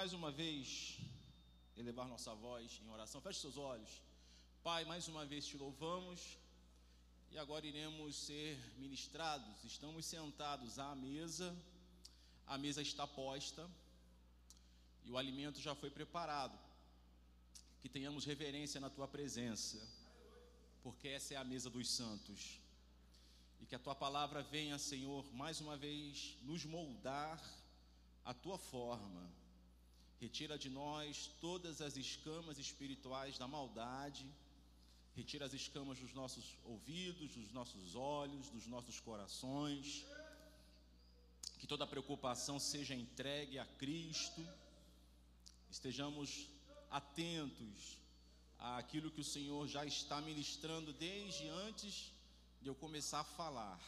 mais uma vez elevar nossa voz em oração. Feche seus olhos. Pai, mais uma vez te louvamos e agora iremos ser ministrados. Estamos sentados à mesa, a mesa está posta e o alimento já foi preparado. Que tenhamos reverência na tua presença, porque essa é a mesa dos santos. E que a tua palavra venha, Senhor, mais uma vez nos moldar a tua forma. Retira de nós todas as escamas espirituais da maldade Retira as escamas dos nossos ouvidos, dos nossos olhos, dos nossos corações. Que toda preocupação seja entregue a Cristo. Estejamos atentos àquilo que o Senhor já está ministrando desde antes de eu começar a falar.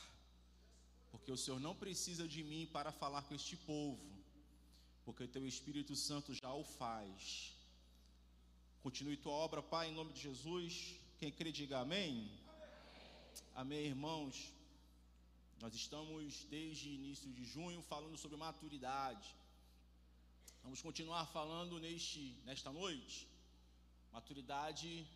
Porque o Senhor não precisa de mim para falar com este povo, porque o teu Espírito Santo já o faz. Continue tua obra, Pai, em nome de Jesus. Quem crê, diga amém. amém. Amém, irmãos. Nós estamos desde início de junho falando sobre maturidade. Vamos continuar falando neste, nesta noite. Maturidade,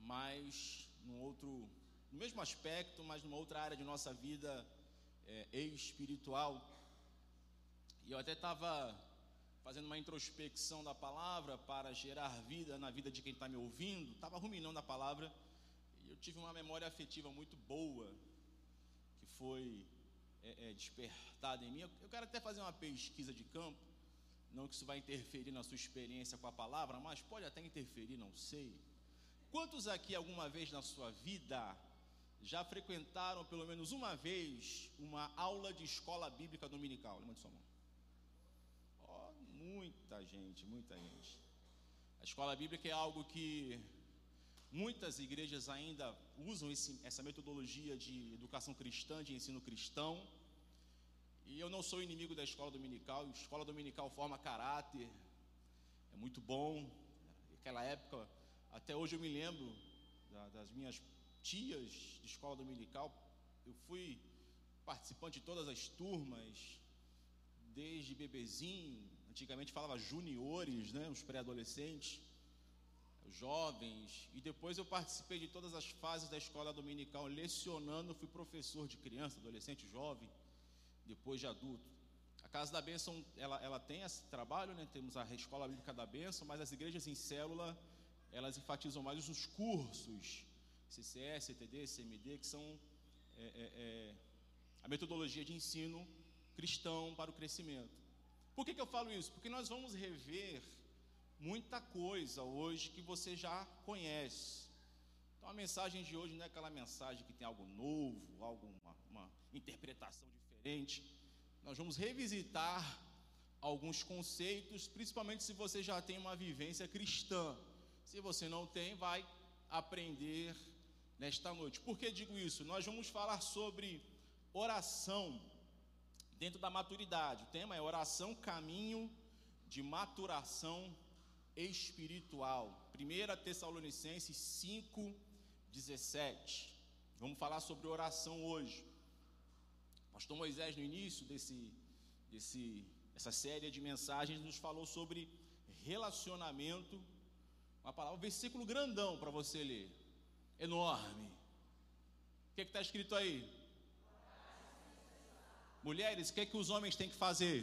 mas num outro, no mesmo aspecto, mas numa outra área de nossa vida é, espiritual. E eu até estava fazendo uma introspecção da palavra para gerar vida na vida de quem está me ouvindo, estava ruminando a palavra e eu tive uma memória afetiva muito boa que foi é, é, despertada em mim. Eu, eu quero até fazer uma pesquisa de campo, não que isso vai interferir na sua experiência com a palavra, mas pode até interferir, não sei. Quantos aqui alguma vez na sua vida já frequentaram pelo menos uma vez uma aula de escola bíblica dominical? De sua mão. Muita gente, muita gente. A escola bíblica é algo que muitas igrejas ainda usam esse, essa metodologia de educação cristã, de ensino cristão. E eu não sou inimigo da escola dominical. A escola dominical forma caráter, é muito bom. Naquela época, até hoje eu me lembro da, das minhas tias de escola dominical. Eu fui participante de todas as turmas, desde bebezinho, antigamente falava juniores, né, os pré-adolescentes, jovens, e depois eu participei de todas as fases da escola dominical, lecionando, fui professor de criança, adolescente, jovem, depois de adulto. A Casa da Bênção, ela, ela tem esse trabalho, né? temos a Escola Bíblica da Bênção, mas as igrejas em célula, elas enfatizam mais os cursos, CCS, CTD, CMD, que são é, é, é, a metodologia de ensino cristão para o crescimento. Por que, que eu falo isso? Porque nós vamos rever muita coisa hoje que você já conhece. Então a mensagem de hoje não é aquela mensagem que tem algo novo, alguma uma interpretação diferente. Nós vamos revisitar alguns conceitos, principalmente se você já tem uma vivência cristã. Se você não tem, vai aprender nesta noite. Por que digo isso? Nós vamos falar sobre oração dentro da maturidade. O tema é oração, caminho de maturação espiritual. 1 Tessalonicenses 5, 17. Vamos falar sobre oração hoje. pastor Moisés, no início desse, desse, dessa série de mensagens, nos falou sobre relacionamento. Uma palavra, um versículo grandão para você ler, enorme. O que é está escrito aí? Mulheres, o que, é que os homens têm que fazer?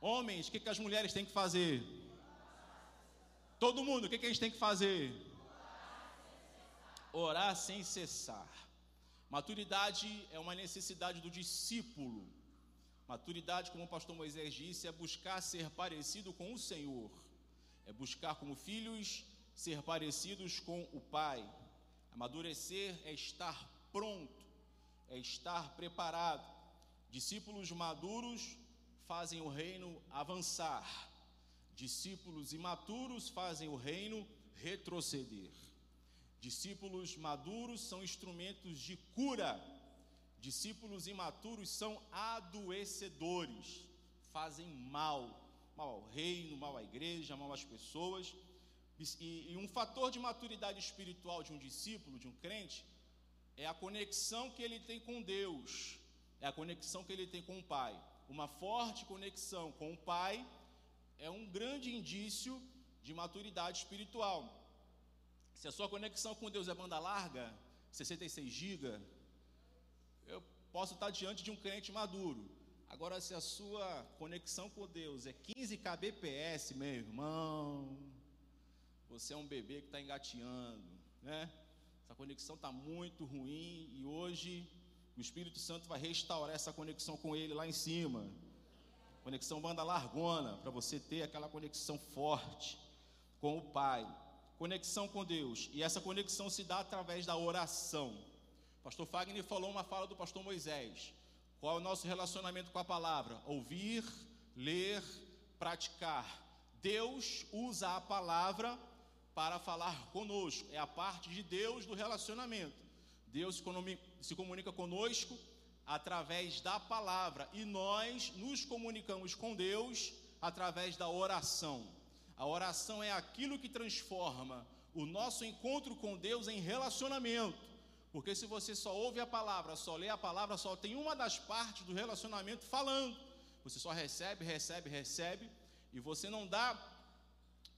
Homens, o que, é que as mulheres têm que fazer? Todo mundo, o que, é que a gente tem que fazer? Orar sem cessar. Maturidade é uma necessidade do discípulo. Maturidade, como o pastor Moisés disse, é buscar ser parecido com o Senhor. É buscar como filhos ser parecidos com o Pai. Amadurecer é estar pronto é estar preparado. Discípulos maduros fazem o reino avançar, discípulos imaturos fazem o reino retroceder. Discípulos maduros são instrumentos de cura, discípulos imaturos são adoecedores, fazem mal, mal ao reino, mal à igreja, mal às pessoas. E, e um fator de maturidade espiritual de um discípulo, de um crente, é a conexão que ele tem com Deus. é a conexão que ele tem com o Pai. Uma forte conexão com o Pai é um grande indício de maturidade espiritual. Se a sua conexão com Deus é banda larga, 66 GB, eu posso estar diante de um crente maduro. Agora, se a sua conexão com Deus é 15 kbps, meu irmão, você é um bebê que está engateando, né? Essa conexão está muito ruim e hoje o Espírito Santo vai restaurar essa conexão com Ele lá em cima. Conexão banda largona, para você ter aquela conexão forte com o Pai. Conexão com Deus. E essa conexão se dá através da oração. O pastor Fagner falou uma fala do pastor Moisés. Qual é o nosso relacionamento com a palavra? Ouvir, ler, praticar. Deus usa a palavra para falar conosco. É a parte de Deus do relacionamento. Deus se comunica conosco através da palavra e nós nos comunicamos com Deus através da oração. A oração é aquilo que transforma o nosso encontro com Deus em relacionamento. Porque se você só ouve a palavra, só lê a palavra, só tem uma das partes do relacionamento falando. Você só recebe, recebe, recebe e você não dá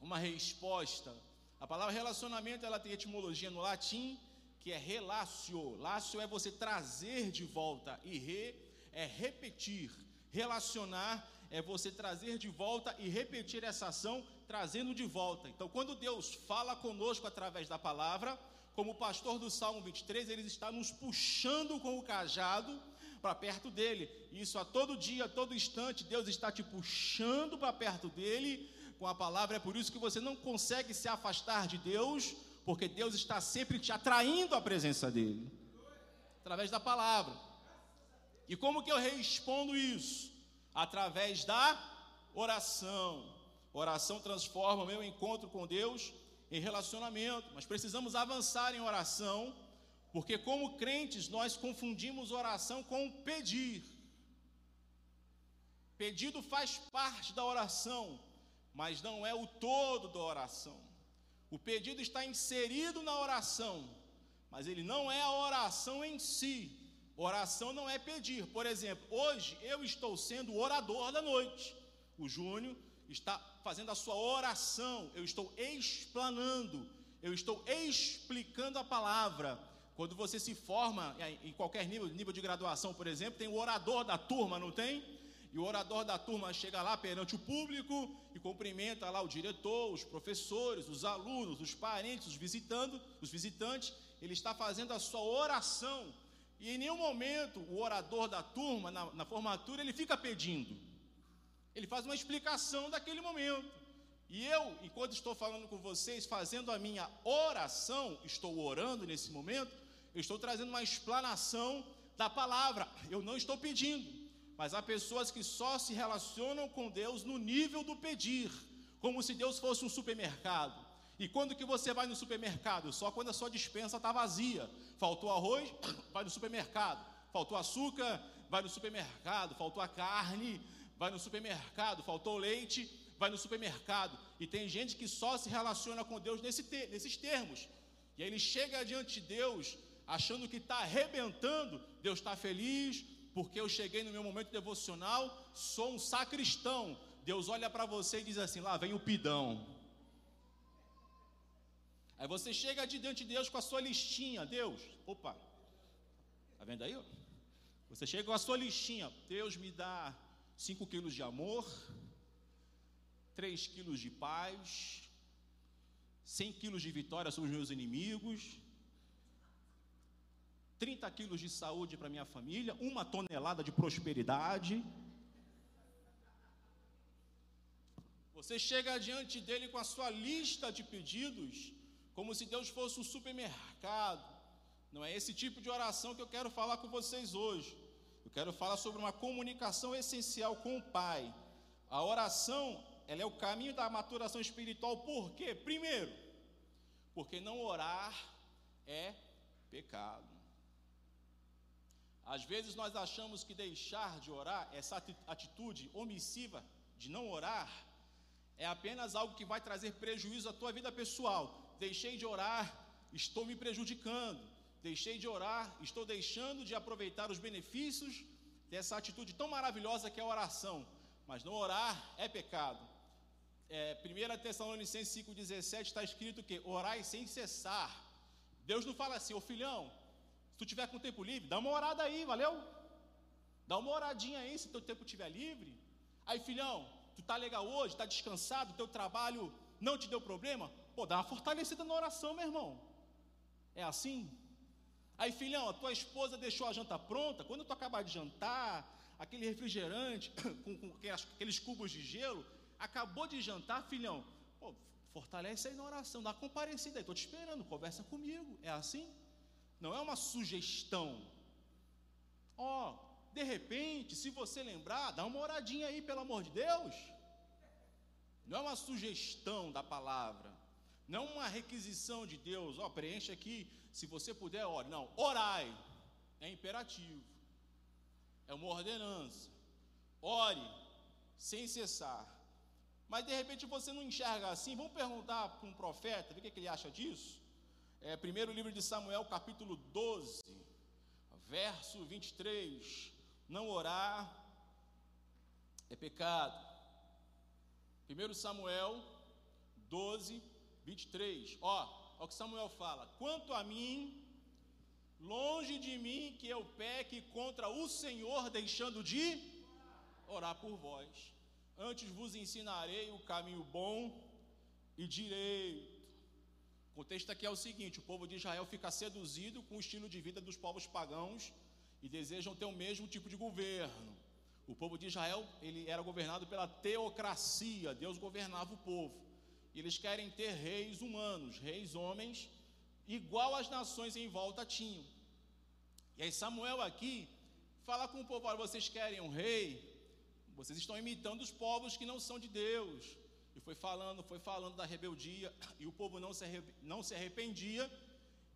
uma resposta. A palavra relacionamento, ela tem etimologia no latim que é relatio. Lácio é você trazer de volta e re é repetir. Relacionar é você trazer de volta e repetir essa ação trazendo de volta. Então, quando Deus fala conosco através da palavra, como o pastor do Salmo 23, ele está nos puxando com o cajado para perto dele. Isso a todo dia, a todo instante, Deus está te puxando para perto dele com a palavra. É por isso que você não consegue se afastar de Deus porque Deus está sempre te atraindo à presença dEle, através da palavra. E como que eu respondo isso? Através da oração. Oração transforma o meu encontro com Deus em relacionamento, mas precisamos avançar em oração, porque como crentes nós confundimos oração com pedir. Pedido faz parte da oração, mas não é o todo da oração. O pedido está inserido na oração, mas ele não é a oração em si. Oração não é pedir. Por exemplo, hoje eu estou sendo orador da noite. O Júnior está fazendo a sua oração. Eu estou explanando. Eu estou explicando a palavra. Quando você se forma em qualquer nível, nível de graduação, por exemplo, tem o orador da turma, não tem? E o orador da turma chega lá perante o público e cumprimenta lá o diretor, os professores, os alunos, os parentes, os visitando, os visitantes. Ele está fazendo a sua oração. E em nenhum momento o orador da turma, na, na formatura, ele fica pedindo. Ele faz uma explicação daquele momento. E eu, enquanto estou falando com vocês, fazendo a minha oração, estou orando nesse momento, eu estou trazendo uma explanação da palavra. Eu não estou pedindo. Mas há pessoas que só se relacionam com Deus no nível do pedir, como se Deus fosse um supermercado. E quando que você vai no supermercado? Só quando a sua dispensa está vazia. Faltou arroz, vai no supermercado. Faltou açúcar, vai no supermercado. Faltou a carne, vai no supermercado. Faltou leite, vai no supermercado. E tem gente que só se relaciona com Deus nesse te nesses termos. E aí ele chega diante de Deus, achando que está arrebentando. Deus está feliz, porque eu cheguei no meu momento devocional, sou um sacristão. Deus olha para você e diz assim: lá vem o pidão. Aí você chega diante de Deus com a sua listinha, Deus, opa, tá vendo aí? Você chega com a sua listinha, Deus me dá 5 quilos de amor, 3 quilos de paz, 100 quilos de vitória sobre os meus inimigos, 30 quilos de saúde para minha família, uma tonelada de prosperidade. Você chega diante dele com a sua lista de pedidos, como se Deus fosse um supermercado. Não é esse tipo de oração que eu quero falar com vocês hoje. Eu quero falar sobre uma comunicação essencial com o Pai. A oração, ela é o caminho da maturação espiritual. Por quê? Primeiro, porque não orar é pecado. Às vezes nós achamos que deixar de orar, essa atitude omissiva de não orar, é apenas algo que vai trazer prejuízo à tua vida pessoal. Deixei de orar, estou me prejudicando. Deixei de orar, estou deixando de aproveitar os benefícios tem essa atitude tão maravilhosa que é a oração, mas não orar é pecado. É, 1 Tessalonicenses 5,17 está escrito que orai sem cessar. Deus não fala assim, ô filhão, tu tiver com tempo livre, dá uma orada aí, valeu? Dá uma oradinha aí se teu tempo estiver livre. Aí, filhão, tu tá legal hoje, tá descansado, teu trabalho não te deu problema? Pô, dá uma fortalecida na oração, meu irmão. É assim? Aí, filhão, a tua esposa deixou a janta pronta. Quando tu acabar de jantar, aquele refrigerante com, com aqueles cubos de gelo, acabou de jantar, filhão. Pô, fortalece aí na oração, dá uma comparecida aí. Estou te esperando, conversa comigo. É assim? Não é uma sugestão. Ó, oh, de repente, se você lembrar, dá uma oradinha aí, pelo amor de Deus. Não é uma sugestão da palavra, não é uma requisição de Deus, ó, preenche aqui, se você puder, ore. Não, orai, é imperativo, é uma ordenança. Ore sem cessar. Mas de repente você não enxerga assim, vamos perguntar para um profeta, ver o que, que ele acha disso. É, primeiro livro de Samuel, capítulo 12, verso 23. Não orar é pecado. 1 Samuel 12, 23. Ó, ó o que Samuel fala: Quanto a mim, longe de mim que eu peque contra o Senhor, deixando de orar por vós. Antes vos ensinarei o caminho bom e direito. O contexto aqui é o seguinte: o povo de Israel fica seduzido com o estilo de vida dos povos pagãos e desejam ter o mesmo tipo de governo. O povo de Israel, ele era governado pela teocracia, Deus governava o povo. Eles querem ter reis humanos, reis homens, igual as nações em volta tinham. E aí Samuel aqui fala com o povo: olha, vocês querem um rei? Vocês estão imitando os povos que não são de Deus. E foi falando, foi falando da rebeldia, e o povo não se, não se arrependia.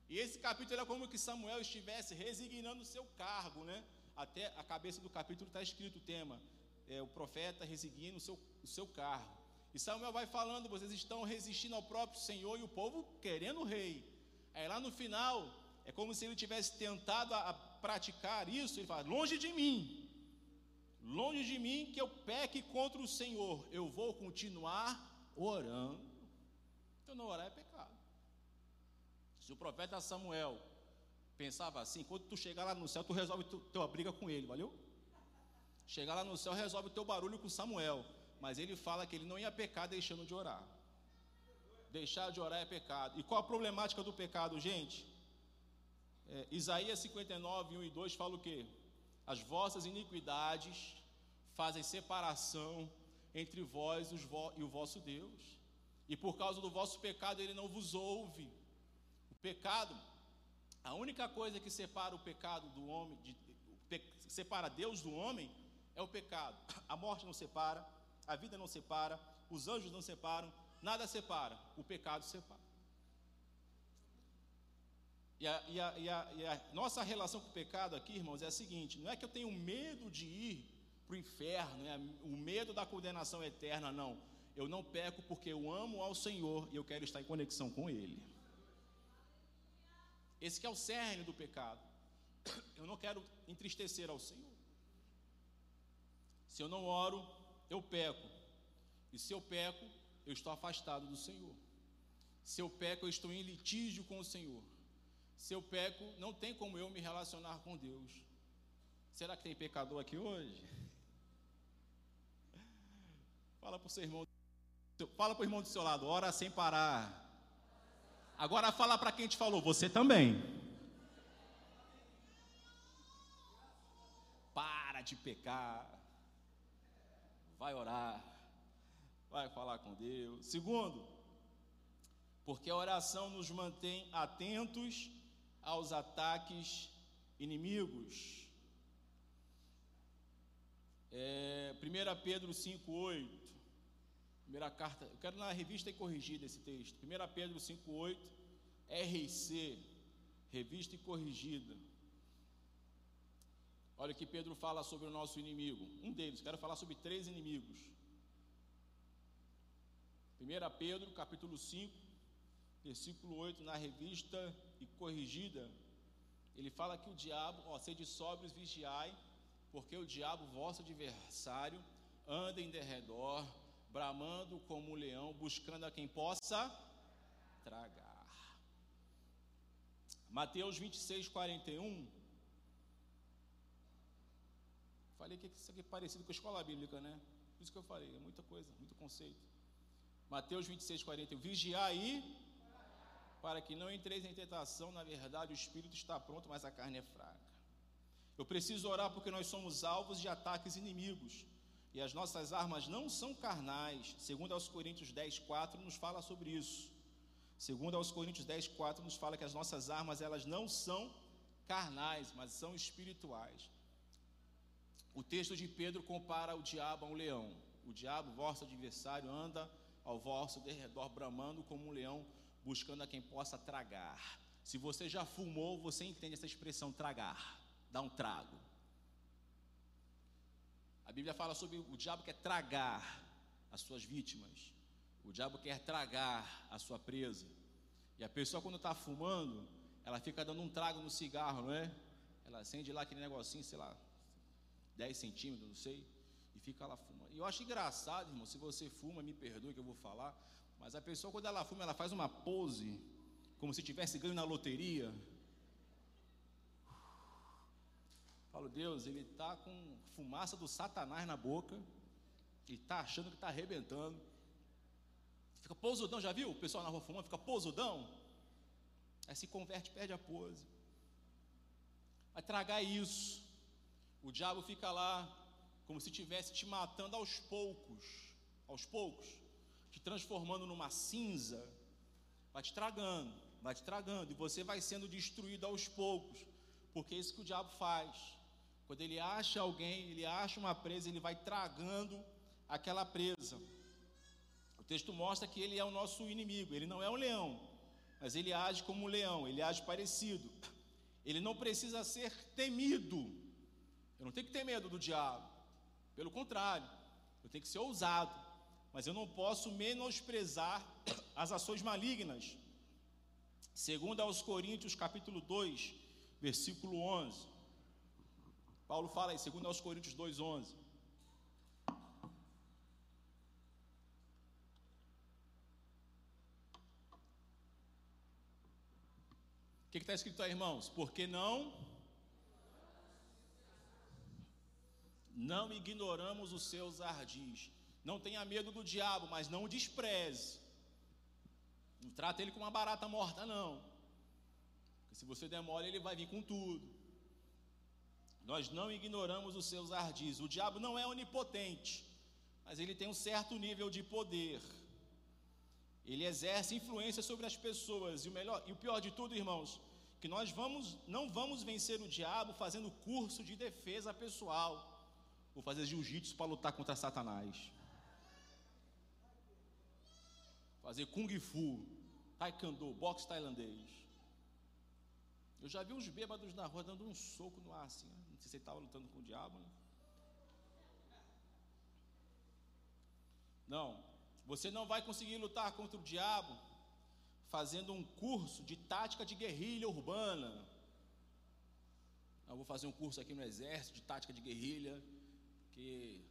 E esse capítulo é como que Samuel estivesse resignando o seu cargo, né? Até a cabeça do capítulo está escrito o tema: é, o profeta resignando o seu, o seu cargo. E Samuel vai falando: vocês estão resistindo ao próprio Senhor e o povo querendo o rei. Aí lá no final, é como se ele tivesse tentado a, a praticar isso. Ele fala: longe de mim, longe de mim que eu peque contra o Senhor. Eu vou continuar orando. Então não orar é pecado. Se o profeta Samuel pensava assim, quando tu chegar lá no céu, tu resolve tu, tua briga com ele, valeu? Chegar lá no céu, resolve o teu barulho com Samuel. Mas ele fala que ele não ia pecar deixando de orar. Deixar de orar é pecado. E qual a problemática do pecado, gente? É, Isaías 59, 1 e 2 fala o quê? As vossas iniquidades fazem separação entre vós e o vosso Deus. E por causa do vosso pecado ele não vos ouve. Pecado, a única coisa que separa o pecado do homem, de, separa Deus do homem, é o pecado. A morte não separa, a vida não separa, os anjos não separam, nada separa, o pecado separa. E a, e, a, e, a, e a, nossa relação com o pecado aqui, irmãos, é a seguinte: não é que eu tenho medo de ir para o inferno, é o medo da condenação eterna, não. Eu não peco porque eu amo ao Senhor e eu quero estar em conexão com Ele. Esse é o cerne do pecado. Eu não quero entristecer ao Senhor. Se eu não oro, eu peco. E se eu peco, eu estou afastado do Senhor. Se eu peco, eu estou em litígio com o Senhor. Se eu peco, não tem como eu me relacionar com Deus. Será que tem pecador aqui hoje? Fala para o seu irmão. Fala para o irmão do seu lado, ora sem parar. Agora fala para quem te falou, você também. Para de pecar. Vai orar. Vai falar com Deus. Segundo, porque a oração nos mantém atentos aos ataques inimigos. É, 1 Pedro 5,8 Primeira carta, eu quero na revista e corrigida esse texto. 1 Pedro 5,8, RC, revista e corrigida. Olha que Pedro fala sobre o nosso inimigo. Um deles, quero falar sobre três inimigos. 1 Pedro, capítulo 5, versículo 8, na revista e corrigida, ele fala que o diabo, ó, sede sóbrios, vigiai, porque o diabo, vosso adversário, anda em derredor, bramando como um leão, buscando a quem possa tragar. Mateus 26, 41. Falei que isso aqui é parecido com a escola bíblica, né? Por isso que eu falei, é muita coisa, muito conceito. Mateus 26, 41. Vigiar aí, para que não entreis em tentação, na verdade o espírito está pronto, mas a carne é fraca. Eu preciso orar porque nós somos alvos de ataques inimigos. E as nossas armas não são carnais. Segundo aos Coríntios 10, 4 nos fala sobre isso. Segundo aos Coríntios 10, 4 nos fala que as nossas armas elas não são carnais, mas são espirituais. O texto de Pedro compara o diabo a um leão. O diabo, vosso adversário, anda ao vosso derredor bramando como um leão, buscando a quem possa tragar. Se você já fumou, você entende essa expressão tragar, dar um trago. A Bíblia fala sobre o diabo quer tragar as suas vítimas. O diabo quer tragar a sua presa. E a pessoa, quando está fumando, ela fica dando um trago no cigarro, não é? Ela acende lá aquele negocinho, sei lá, 10 centímetros, não sei, e fica lá fumando. E eu acho engraçado, irmão, se você fuma, me perdoe que eu vou falar, mas a pessoa, quando ela fuma, ela faz uma pose, como se tivesse ganho na loteria. Falo, Deus, ele está com fumaça do Satanás na boca, e está achando que está arrebentando. Fica pousudão, já viu? O pessoal na rua fumando, fica pousudão. Aí se converte, perde a pose. Vai tragar isso. O diabo fica lá como se estivesse te matando aos poucos, aos poucos, te transformando numa cinza, vai te tragando, vai te tragando, e você vai sendo destruído aos poucos, porque é isso que o diabo faz. Quando ele acha alguém, ele acha uma presa, ele vai tragando aquela presa. O texto mostra que ele é o nosso inimigo, ele não é um leão, mas ele age como um leão, ele age parecido. Ele não precisa ser temido, eu não tenho que ter medo do diabo. Pelo contrário, eu tenho que ser ousado. Mas eu não posso menosprezar as ações malignas. Segundo aos Coríntios, capítulo 2, versículo 11. Paulo fala aí, segundo aos Coríntios 2, 11. O que está escrito aí, irmãos? Porque não Não ignoramos os seus ardis. Não tenha medo do diabo, mas não o despreze. Não trata ele como uma barata morta, não. Porque se você demora, ele vai vir com tudo. Nós não ignoramos os seus ardis. O diabo não é onipotente, mas ele tem um certo nível de poder. Ele exerce influência sobre as pessoas. E o melhor, e o pior de tudo, irmãos, que nós vamos, não vamos vencer o diabo fazendo curso de defesa pessoal. Vou fazer jiu-jitsu para lutar contra Satanás. Fazer kung fu, taekwondo, boxe tailandês. Eu já vi uns bêbados na rua dando um soco no ar assim. Não sei se ele estava lutando com o diabo. Né? Não, você não vai conseguir lutar contra o diabo fazendo um curso de tática de guerrilha urbana. Eu vou fazer um curso aqui no exército de tática de guerrilha que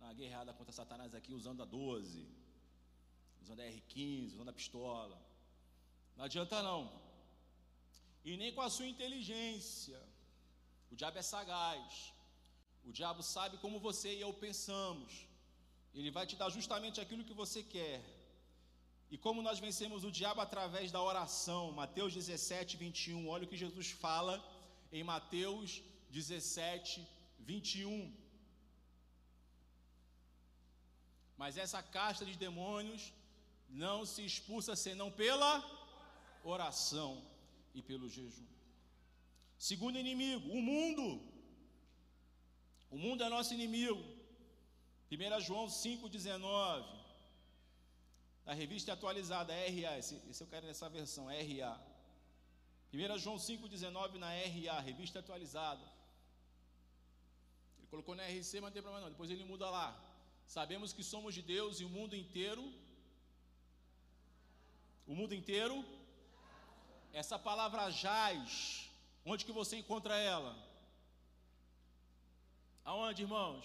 na guerreada contra Satanás aqui usando a 12, usando a R15, usando a pistola. Não adianta não. E nem com a sua inteligência. O diabo é sagaz. O diabo sabe como você e eu pensamos. Ele vai te dar justamente aquilo que você quer. E como nós vencemos o diabo através da oração. Mateus 17, 21. Olha o que Jesus fala em Mateus 17, 21. 21. Mas essa casta de demônios não se expulsa senão pela oração e pelo jejum. Segundo inimigo, o mundo. O mundo é nosso inimigo. 1 João 5,19. Na revista atualizada, RA. Esse, esse eu quero nessa versão, RA. 1 João 5,19 na RA, revista atualizada. Colocou na RC, mas não tem problema não. Depois ele muda lá. Sabemos que somos de Deus e o mundo inteiro. O mundo inteiro. Essa palavra jaz, onde que você encontra ela? Aonde, irmãos?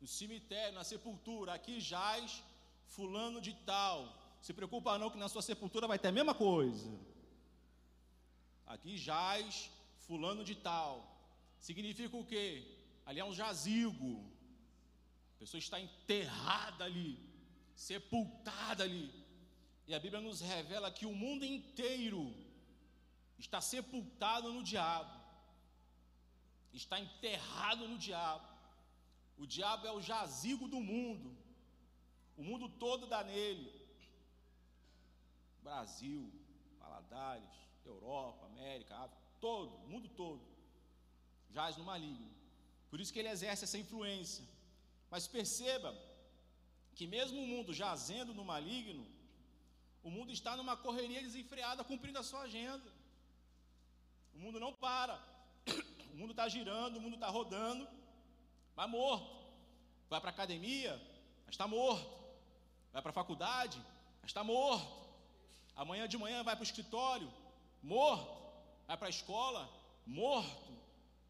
No cemitério, na sepultura. Aqui jaz fulano de tal. Se preocupa não que na sua sepultura vai ter a mesma coisa. Aqui jaz fulano de tal. Significa o quê? Ali é um jazigo. A pessoa está enterrada ali, sepultada ali. E a Bíblia nos revela que o mundo inteiro está sepultado no diabo, está enterrado no diabo. O diabo é o jazigo do mundo, o mundo todo dá nele. Brasil, Valadares, Europa, América, África, todo, o mundo todo, jaz no maligno. Por isso que ele exerce essa influência. Mas perceba que mesmo o mundo jazendo no maligno, o mundo está numa correria desenfreada cumprindo a sua agenda. O mundo não para. O mundo está girando, o mundo está rodando, mas morto. Vai para a academia, mas está morto. Vai para a faculdade, mas está morto. Amanhã de manhã vai para o escritório, morto. Vai para a escola, morto.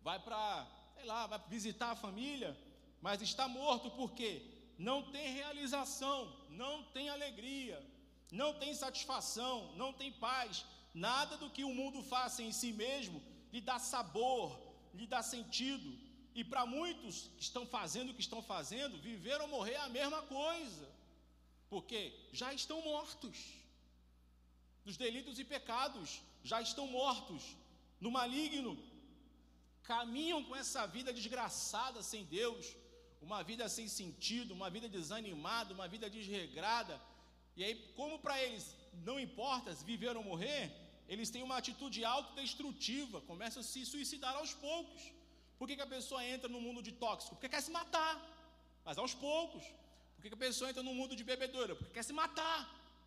Vai para, sei lá, vai visitar a família, mas está morto porque não tem realização, não tem alegria, não tem satisfação, não tem paz, Nada do que o mundo faça em si mesmo lhe dá sabor, lhe dá sentido. E para muitos que estão fazendo o que estão fazendo, viver ou morrer é a mesma coisa. Porque já estão mortos. Dos delitos e pecados, já estão mortos. No maligno, caminham com essa vida desgraçada sem Deus, uma vida sem sentido, uma vida desanimada, uma vida desregrada. E aí, como para eles não importa se viver ou morrer, eles têm uma atitude autodestrutiva, começam a se suicidar aos poucos. Por que, que a pessoa entra no mundo de tóxico? Porque quer se matar, mas aos poucos. Por que, que a pessoa entra no mundo de bebedoura? Porque quer se matar,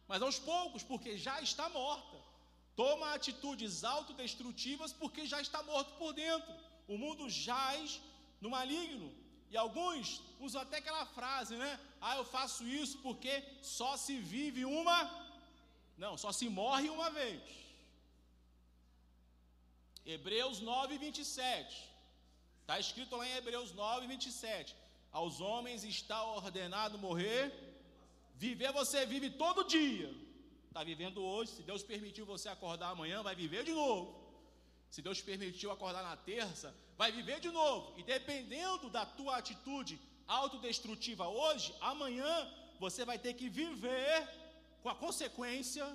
mas aos poucos, porque já está morta. Toma atitudes autodestrutivas porque já está morto por dentro. O mundo jaz no maligno. E alguns usam até aquela frase, né? Ah, eu faço isso porque só se vive uma. Não, só se morre uma vez. Hebreus 9, 27. Está escrito lá em Hebreus 9, 27. Aos homens está ordenado morrer. Viver você vive todo dia. Está vivendo hoje. Se Deus permitiu você acordar amanhã, vai viver de novo. Se Deus permitiu acordar na terça, vai viver de novo. E dependendo da tua atitude autodestrutiva hoje, amanhã você vai ter que viver com a consequência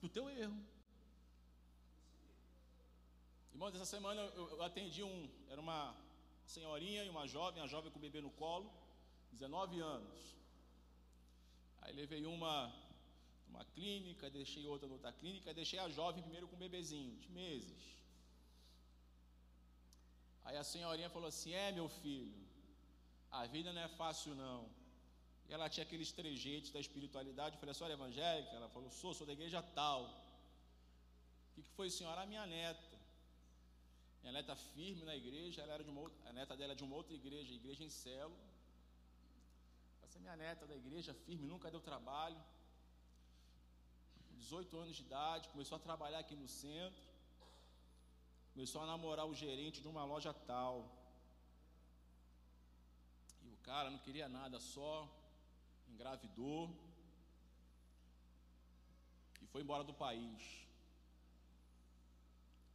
do teu erro. Irmãos, essa semana eu, eu atendi um, era uma senhorinha e uma jovem, a jovem com o bebê no colo, 19 anos. Aí levei uma uma clínica, deixei outra noutra clínica, deixei a jovem primeiro com um bebezinho, de meses. Aí a senhorinha falou assim: É, meu filho, a vida não é fácil não. E ela tinha aqueles trejeitos da espiritualidade. Eu falei: A senhora é evangélica? Ela falou: Sou, sou da igreja tal. O que, que foi, senhora? A minha neta. Minha neta firme na igreja, ela era de uma outra, a neta dela é de uma outra igreja, igreja em célula. Essa é minha neta da igreja, firme, nunca deu trabalho. 18 anos de idade, começou a trabalhar aqui no centro. Começou a namorar o gerente de uma loja tal. E o cara não queria nada, só engravidou e foi embora do país.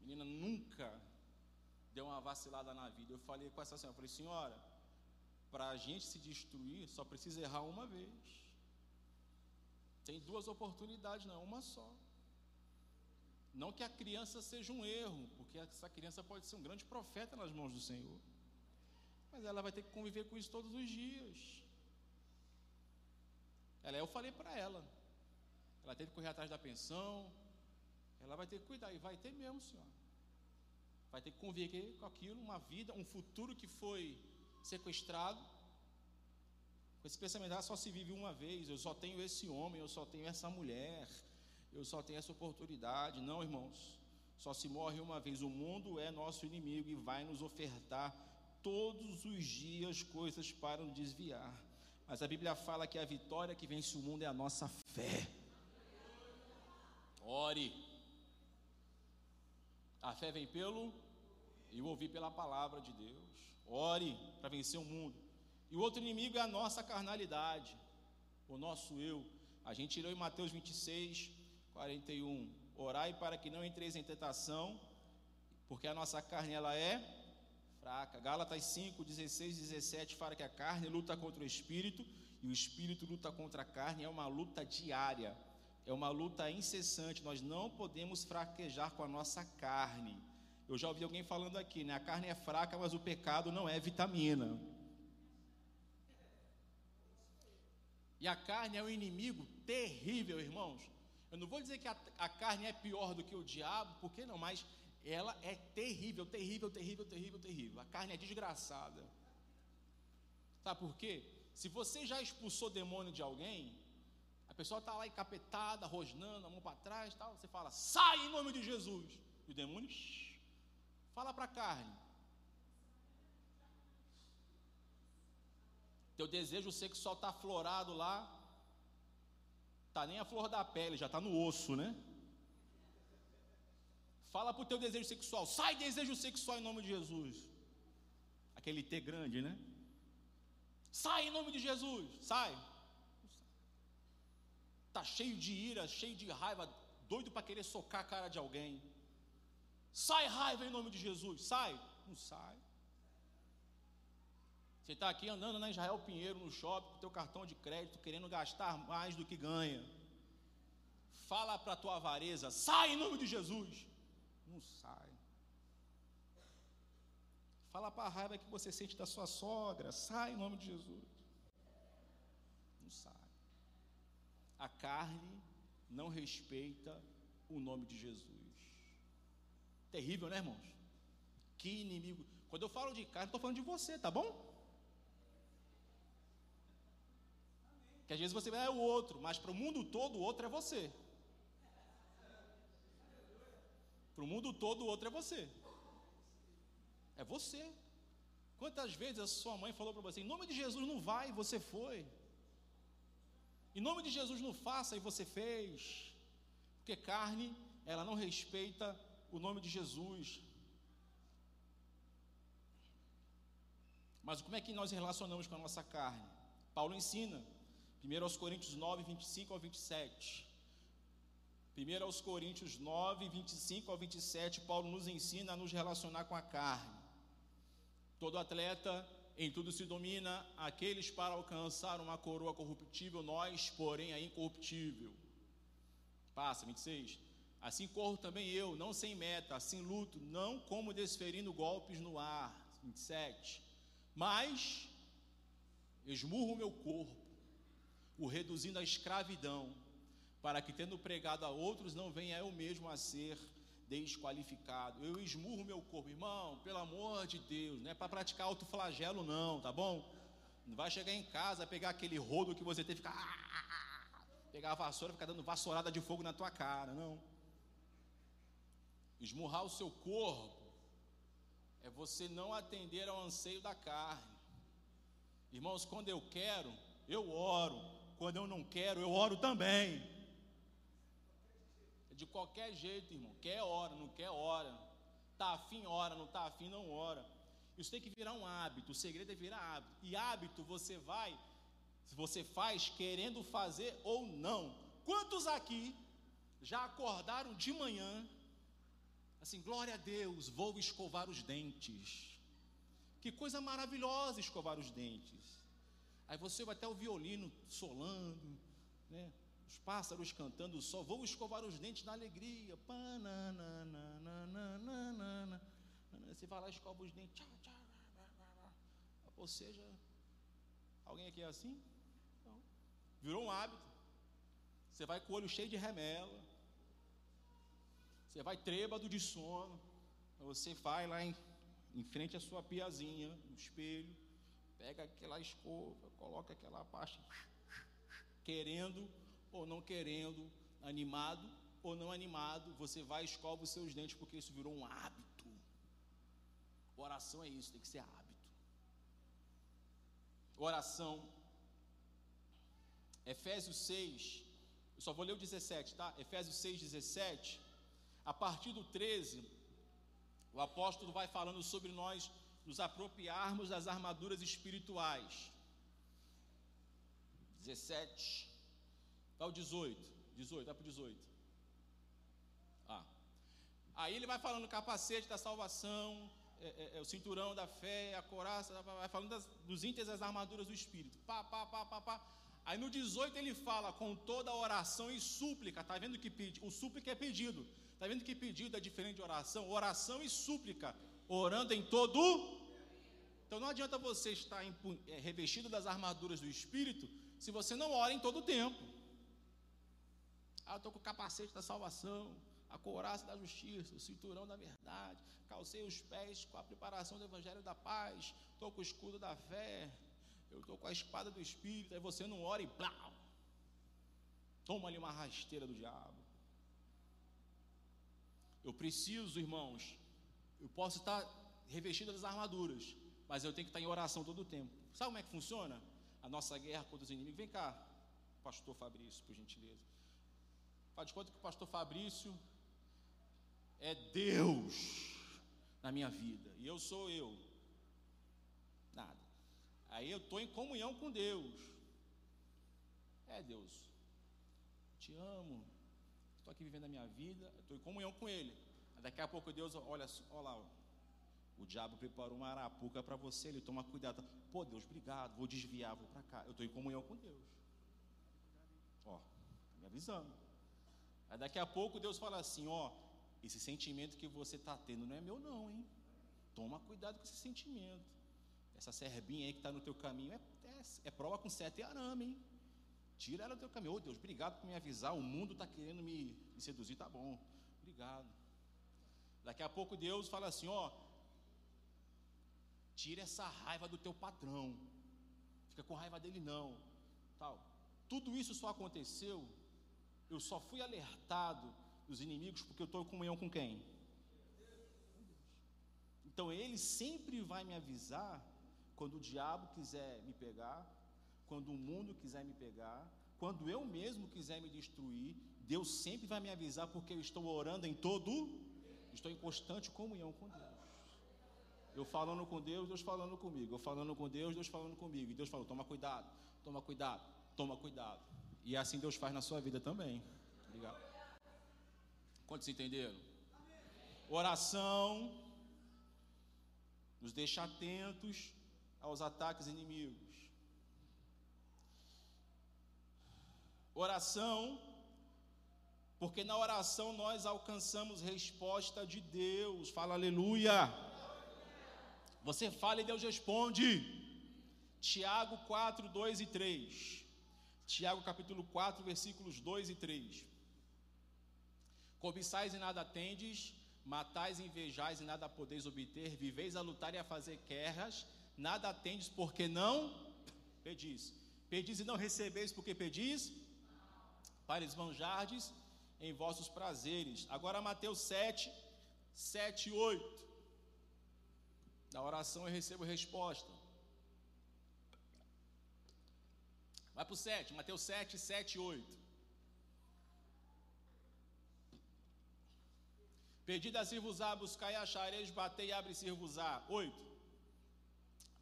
Menina nunca deu uma vacilada na vida. Eu falei com essa senhora, falei, senhora, para a gente se destruir, só precisa errar uma vez. Tem duas oportunidades, não, uma só. Não que a criança seja um erro, porque essa criança pode ser um grande profeta nas mãos do Senhor. Mas ela vai ter que conviver com isso todos os dias. Ela, eu falei para ela. Ela tem que correr atrás da pensão. Ela vai ter que cuidar, e vai ter mesmo, senhor vai ter que conviver com aquilo, uma vida, um futuro que foi sequestrado. Com esse pensamento, ah, só se vive uma vez, eu só tenho esse homem, eu só tenho essa mulher, eu só tenho essa oportunidade. Não, irmãos, só se morre uma vez. O mundo é nosso inimigo e vai nos ofertar todos os dias coisas para nos desviar. Mas a Bíblia fala que a vitória que vence o mundo é a nossa fé. Ore. A fé vem pelo eu ouvi pela palavra de Deus. Ore para vencer o mundo. E o outro inimigo é a nossa carnalidade, o nosso eu. A gente tirou em Mateus 26, 41. Orai para que não entreis em tentação, porque a nossa carne ela é fraca. Gálatas 5, 16 e 17 fala que a carne luta contra o espírito e o espírito luta contra a carne. É uma luta diária, é uma luta incessante. Nós não podemos fraquejar com a nossa carne. Eu já ouvi alguém falando aqui, né? A carne é fraca, mas o pecado não é vitamina. E a carne é um inimigo terrível, irmãos. Eu não vou dizer que a, a, carne é pior do que o diabo, porque não, mas ela é terrível, terrível, terrível, terrível, terrível. A carne é desgraçada. Sabe por quê? Se você já expulsou demônio de alguém, a pessoa está lá encapetada, rosnando, a mão para trás, tal, você fala, sai em nome de Jesus. E o demônio shh, fala para a carne. Teu desejo sexual está aflorado lá, tá nem a flor da pele, já está no osso, né? Fala para o teu desejo sexual, sai desejo sexual em nome de Jesus. Aquele T grande, né? Sai em nome de Jesus, sai. Tá cheio de ira, cheio de raiva, doido para querer socar a cara de alguém. Sai raiva em nome de Jesus, sai. Não sai. Você está aqui andando na Israel Pinheiro no shopping com teu cartão de crédito, querendo gastar mais do que ganha. Fala para a tua avareza, sai em nome de Jesus. Não sai. Fala para a raiva que você sente da sua sogra. Sai em nome de Jesus. Não sai. A carne não respeita o nome de Jesus. Terrível, né, irmãos? Que inimigo. Quando eu falo de carne, estou falando de você, tá bom? Que às vezes você é o outro, mas para o mundo todo o outro é você. Para o mundo todo, o outro é você. É você. Quantas vezes a sua mãe falou para você: em nome de Jesus não vai, você foi. Em nome de Jesus não faça, e você fez. Porque carne, ela não respeita o nome de Jesus. Mas como é que nós relacionamos com a nossa carne? Paulo ensina, 1 aos Coríntios 9, 25 ao 27. 1 aos Coríntios 9, 25 ao 27, Paulo nos ensina a nos relacionar com a carne. Todo atleta em tudo se domina, aqueles para alcançar uma coroa corruptível, nós, porém, a incorruptível. Passa, 26. Assim corro também eu, não sem meta, assim luto, não como desferindo golpes no ar. 27. Mas esmurro o meu corpo, o reduzindo à escravidão para que, tendo pregado a outros, não venha eu mesmo a ser desqualificado. Eu esmurro meu corpo, irmão, pelo amor de Deus, não é para praticar autoflagelo, não, tá bom? Não vai chegar em casa, pegar aquele rodo que você tem ficar. Ah, pegar a vassoura ficar dando vassourada de fogo na tua cara, não. Esmurrar o seu corpo é você não atender ao anseio da carne. Irmãos, quando eu quero, eu oro. Quando eu não quero, eu oro também de qualquer jeito, irmão. Quer hora, não quer hora. Tá afim, hora, não tá afim, não hora. Isso tem que virar um hábito. O segredo é virar hábito. E hábito você vai, você faz querendo fazer ou não. Quantos aqui já acordaram de manhã, assim, glória a Deus, vou escovar os dentes. Que coisa maravilhosa escovar os dentes. Aí você vai até o violino solando, né? os pássaros cantando só, vou escovar os dentes na alegria. Você vai lá e escova os dentes. Ou seja, alguém aqui é assim? Não. Virou um hábito. Você vai com o olho cheio de remela. Você vai trêbado de sono. Você vai lá em, em frente à sua piazinha, no espelho, pega aquela escova, coloca aquela pasta, querendo ou não querendo, animado ou não animado, você vai e escova os seus dentes, porque isso virou um hábito. Oração é isso, tem que ser hábito. Oração. Efésios 6, eu só vou ler o 17, tá? Efésios 6, 17. A partir do 13, o apóstolo vai falando sobre nós nos apropriarmos das armaduras espirituais. 17, está o 18, 18, vai para o 18. Ah. Aí ele vai falando capacete da salvação, é, é, é, o cinturão da fé, a coraça, vai falando das, dos íntegros das armaduras do Espírito. Pá, pá, pá, pá, pá. Aí no 18 ele fala com toda oração e súplica. Está vendo que pedi, o súplica é pedido. Está vendo que pedido é diferente de oração? Oração e súplica. Orando em todo. Então não adianta você estar é, revestido das armaduras do Espírito se você não ora em todo o tempo. Ah, eu estou com o capacete da salvação, a couraça da justiça, o cinturão da verdade, calcei os pés com a preparação do evangelho da paz, estou com o escudo da fé, eu estou com a espada do Espírito, aí você não ora e blau, toma ali uma rasteira do diabo. Eu preciso, irmãos, eu posso estar revestido das armaduras, mas eu tenho que estar em oração todo o tempo. Sabe como é que funciona? A nossa guerra contra os inimigos. Vem cá, pastor Fabrício, por gentileza. Faz de conta que o pastor Fabrício é Deus na minha vida, e eu sou eu. Nada. Aí eu estou em comunhão com Deus. É Deus, te amo, estou aqui vivendo a minha vida, estou em comunhão com Ele. Daqui a pouco Deus, olha, olha lá, o diabo preparou uma arapuca para você, ele toma cuidado. Pô, Deus, obrigado, vou desviar, vou para cá. Eu estou em comunhão com Deus. Ó, tá me avisando. Aí daqui a pouco Deus fala assim, ó, esse sentimento que você está tendo não é meu não, hein? Toma cuidado com esse sentimento. Essa serbinha aí que está no teu caminho é, é, é, prova com sete arame, hein? Tira ela do teu caminho. Ô Deus, obrigado por me avisar. O mundo está querendo me, me seduzir, tá bom. Obrigado. Daqui a pouco Deus fala assim, ó, tira essa raiva do teu patrão. Fica com raiva dele não. Tal. Tudo isso só aconteceu. Eu só fui alertado dos inimigos, porque eu estou em comunhão com quem? Então ele sempre vai me avisar quando o diabo quiser me pegar, quando o mundo quiser me pegar, quando eu mesmo quiser me destruir, Deus sempre vai me avisar porque eu estou orando em todo, estou em constante comunhão com Deus. Eu falando com Deus, Deus falando comigo. Eu falando com Deus, Deus falando comigo. E Deus falou: toma cuidado, toma cuidado, toma cuidado. E assim Deus faz na sua vida também. Obrigado. Quantos entenderam? Oração nos deixa atentos aos ataques inimigos. Oração, porque na oração nós alcançamos resposta de Deus. Fala aleluia. Você fala e Deus responde. Tiago 4, 2 e 3. Tiago capítulo 4, versículos 2 e 3. Cobiçais e nada tendes, matais e invejais e nada podeis obter, viveis a lutar e a fazer guerras, nada tendes porque não pedis. Pedis e não recebeis porque pedis, para esbanjardes em vossos prazeres. Agora Mateus 7, 7 e 8. Na oração eu recebo resposta. Vai para o 7, Mateus 7, 7 e 8. Pedi a vos-á, buscai, achareis, batei e abre-se-vos-á. Oito.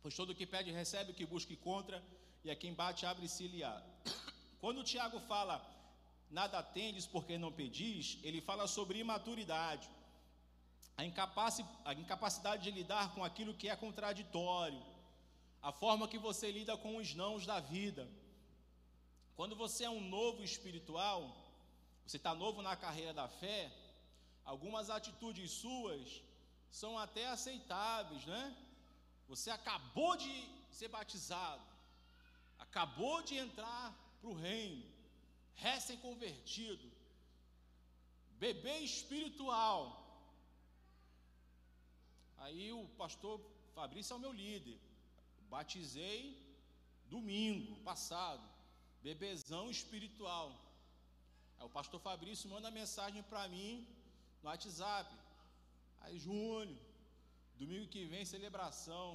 Pois todo que pede recebe, o que busca encontra, e a quem bate abre-se-lhe-á. Quando o Tiago fala, nada tendes porque não pedis, ele fala sobre imaturidade. A, a incapacidade de lidar com aquilo que é contraditório. A forma que você lida com os nãos da vida. Quando você é um novo espiritual, você está novo na carreira da fé, algumas atitudes suas são até aceitáveis, né? Você acabou de ser batizado, acabou de entrar para o reino, recém-convertido, bebê espiritual. Aí o pastor Fabrício é o meu líder. Batizei domingo passado, bebezão espiritual. Aí o pastor Fabrício manda mensagem para mim no WhatsApp. Aí, Júnior, domingo que vem, celebração.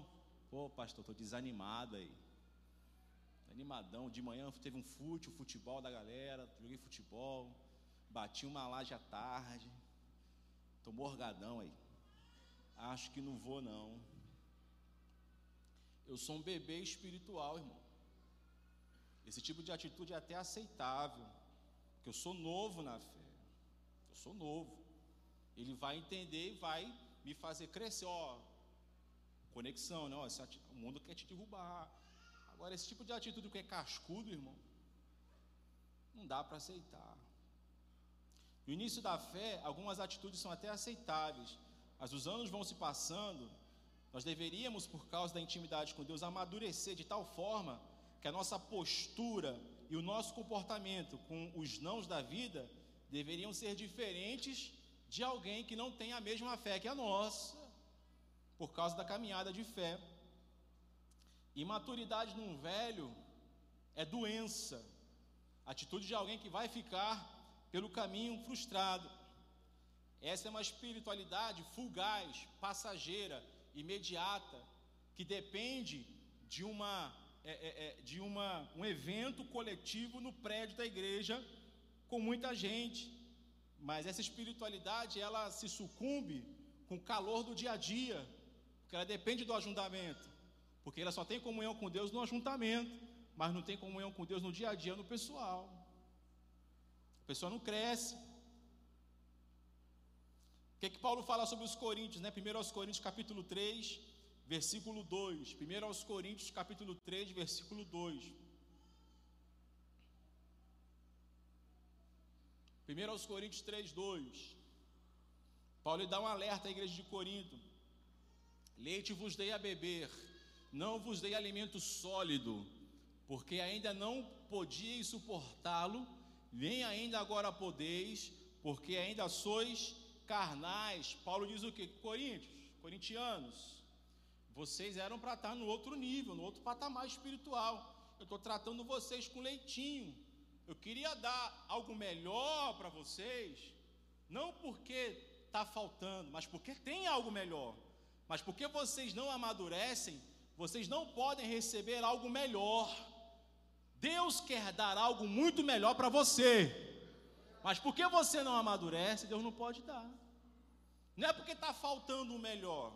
Pô, pastor, estou desanimado aí. Animadão. De manhã teve um fute, um futebol da galera. Joguei futebol. Bati uma laje à tarde. Estou morgadão aí. Acho que não vou, não. Eu sou um bebê espiritual, irmão. Esse tipo de atitude é até aceitável, porque eu sou novo na fé. Eu sou novo. Ele vai entender e vai me fazer crescer, ó. Conexão, né? Ó, o mundo quer te derrubar. Agora, esse tipo de atitude que é cascudo, irmão, não dá para aceitar. No início da fé, algumas atitudes são até aceitáveis, mas os anos vão se passando, nós deveríamos, por causa da intimidade com Deus, amadurecer de tal forma que a nossa postura e o nosso comportamento com os nãos da vida deveriam ser diferentes de alguém que não tem a mesma fé que a nossa, por causa da caminhada de fé. Imaturidade num velho é doença, atitude de alguém que vai ficar pelo caminho frustrado. Essa é uma espiritualidade fugaz, passageira, imediata, que depende de uma é, é, é, de uma, um evento coletivo no prédio da igreja com muita gente. Mas essa espiritualidade ela se sucumbe com o calor do dia a dia, porque ela depende do ajuntamento, porque ela só tem comunhão com Deus no ajuntamento, mas não tem comunhão com Deus no dia a dia no pessoal. A pessoa não cresce. O que, é que Paulo fala sobre os coríntios, né? Primeiro aos Coríntios, capítulo 3, versículo 2. Primeiro aos Coríntios, capítulo 3, versículo 2. Primeiro aos Coríntios 3, 2. Paulo dá um alerta à igreja de Corinto. Leite vos dei a beber, não vos dei alimento sólido, porque ainda não podíeis suportá-lo, nem ainda agora podeis, porque ainda sois carnais. Paulo diz o que? Coríntios, corintianos, vocês eram para estar no outro nível, no outro patamar espiritual. Eu estou tratando vocês com leitinho. Eu queria dar algo melhor para vocês, não porque está faltando, mas porque tem algo melhor. Mas porque vocês não amadurecem, vocês não podem receber algo melhor. Deus quer dar algo muito melhor para você. Mas porque você não amadurece, Deus não pode dar. Não é porque está faltando o melhor.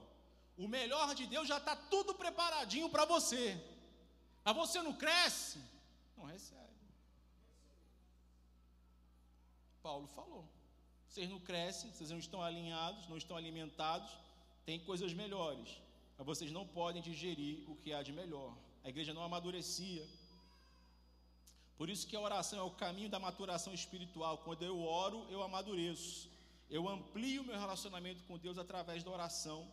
O melhor de Deus já está tudo preparadinho para você. Mas você não cresce, não recebe. Paulo falou. Vocês não crescem, vocês não estão alinhados, não estão alimentados, tem coisas melhores. Mas vocês não podem digerir o que há de melhor. A igreja não amadurecia. Por isso que a oração é o caminho da maturação espiritual. Quando eu oro, eu amadureço. Eu amplio meu relacionamento com Deus através da oração.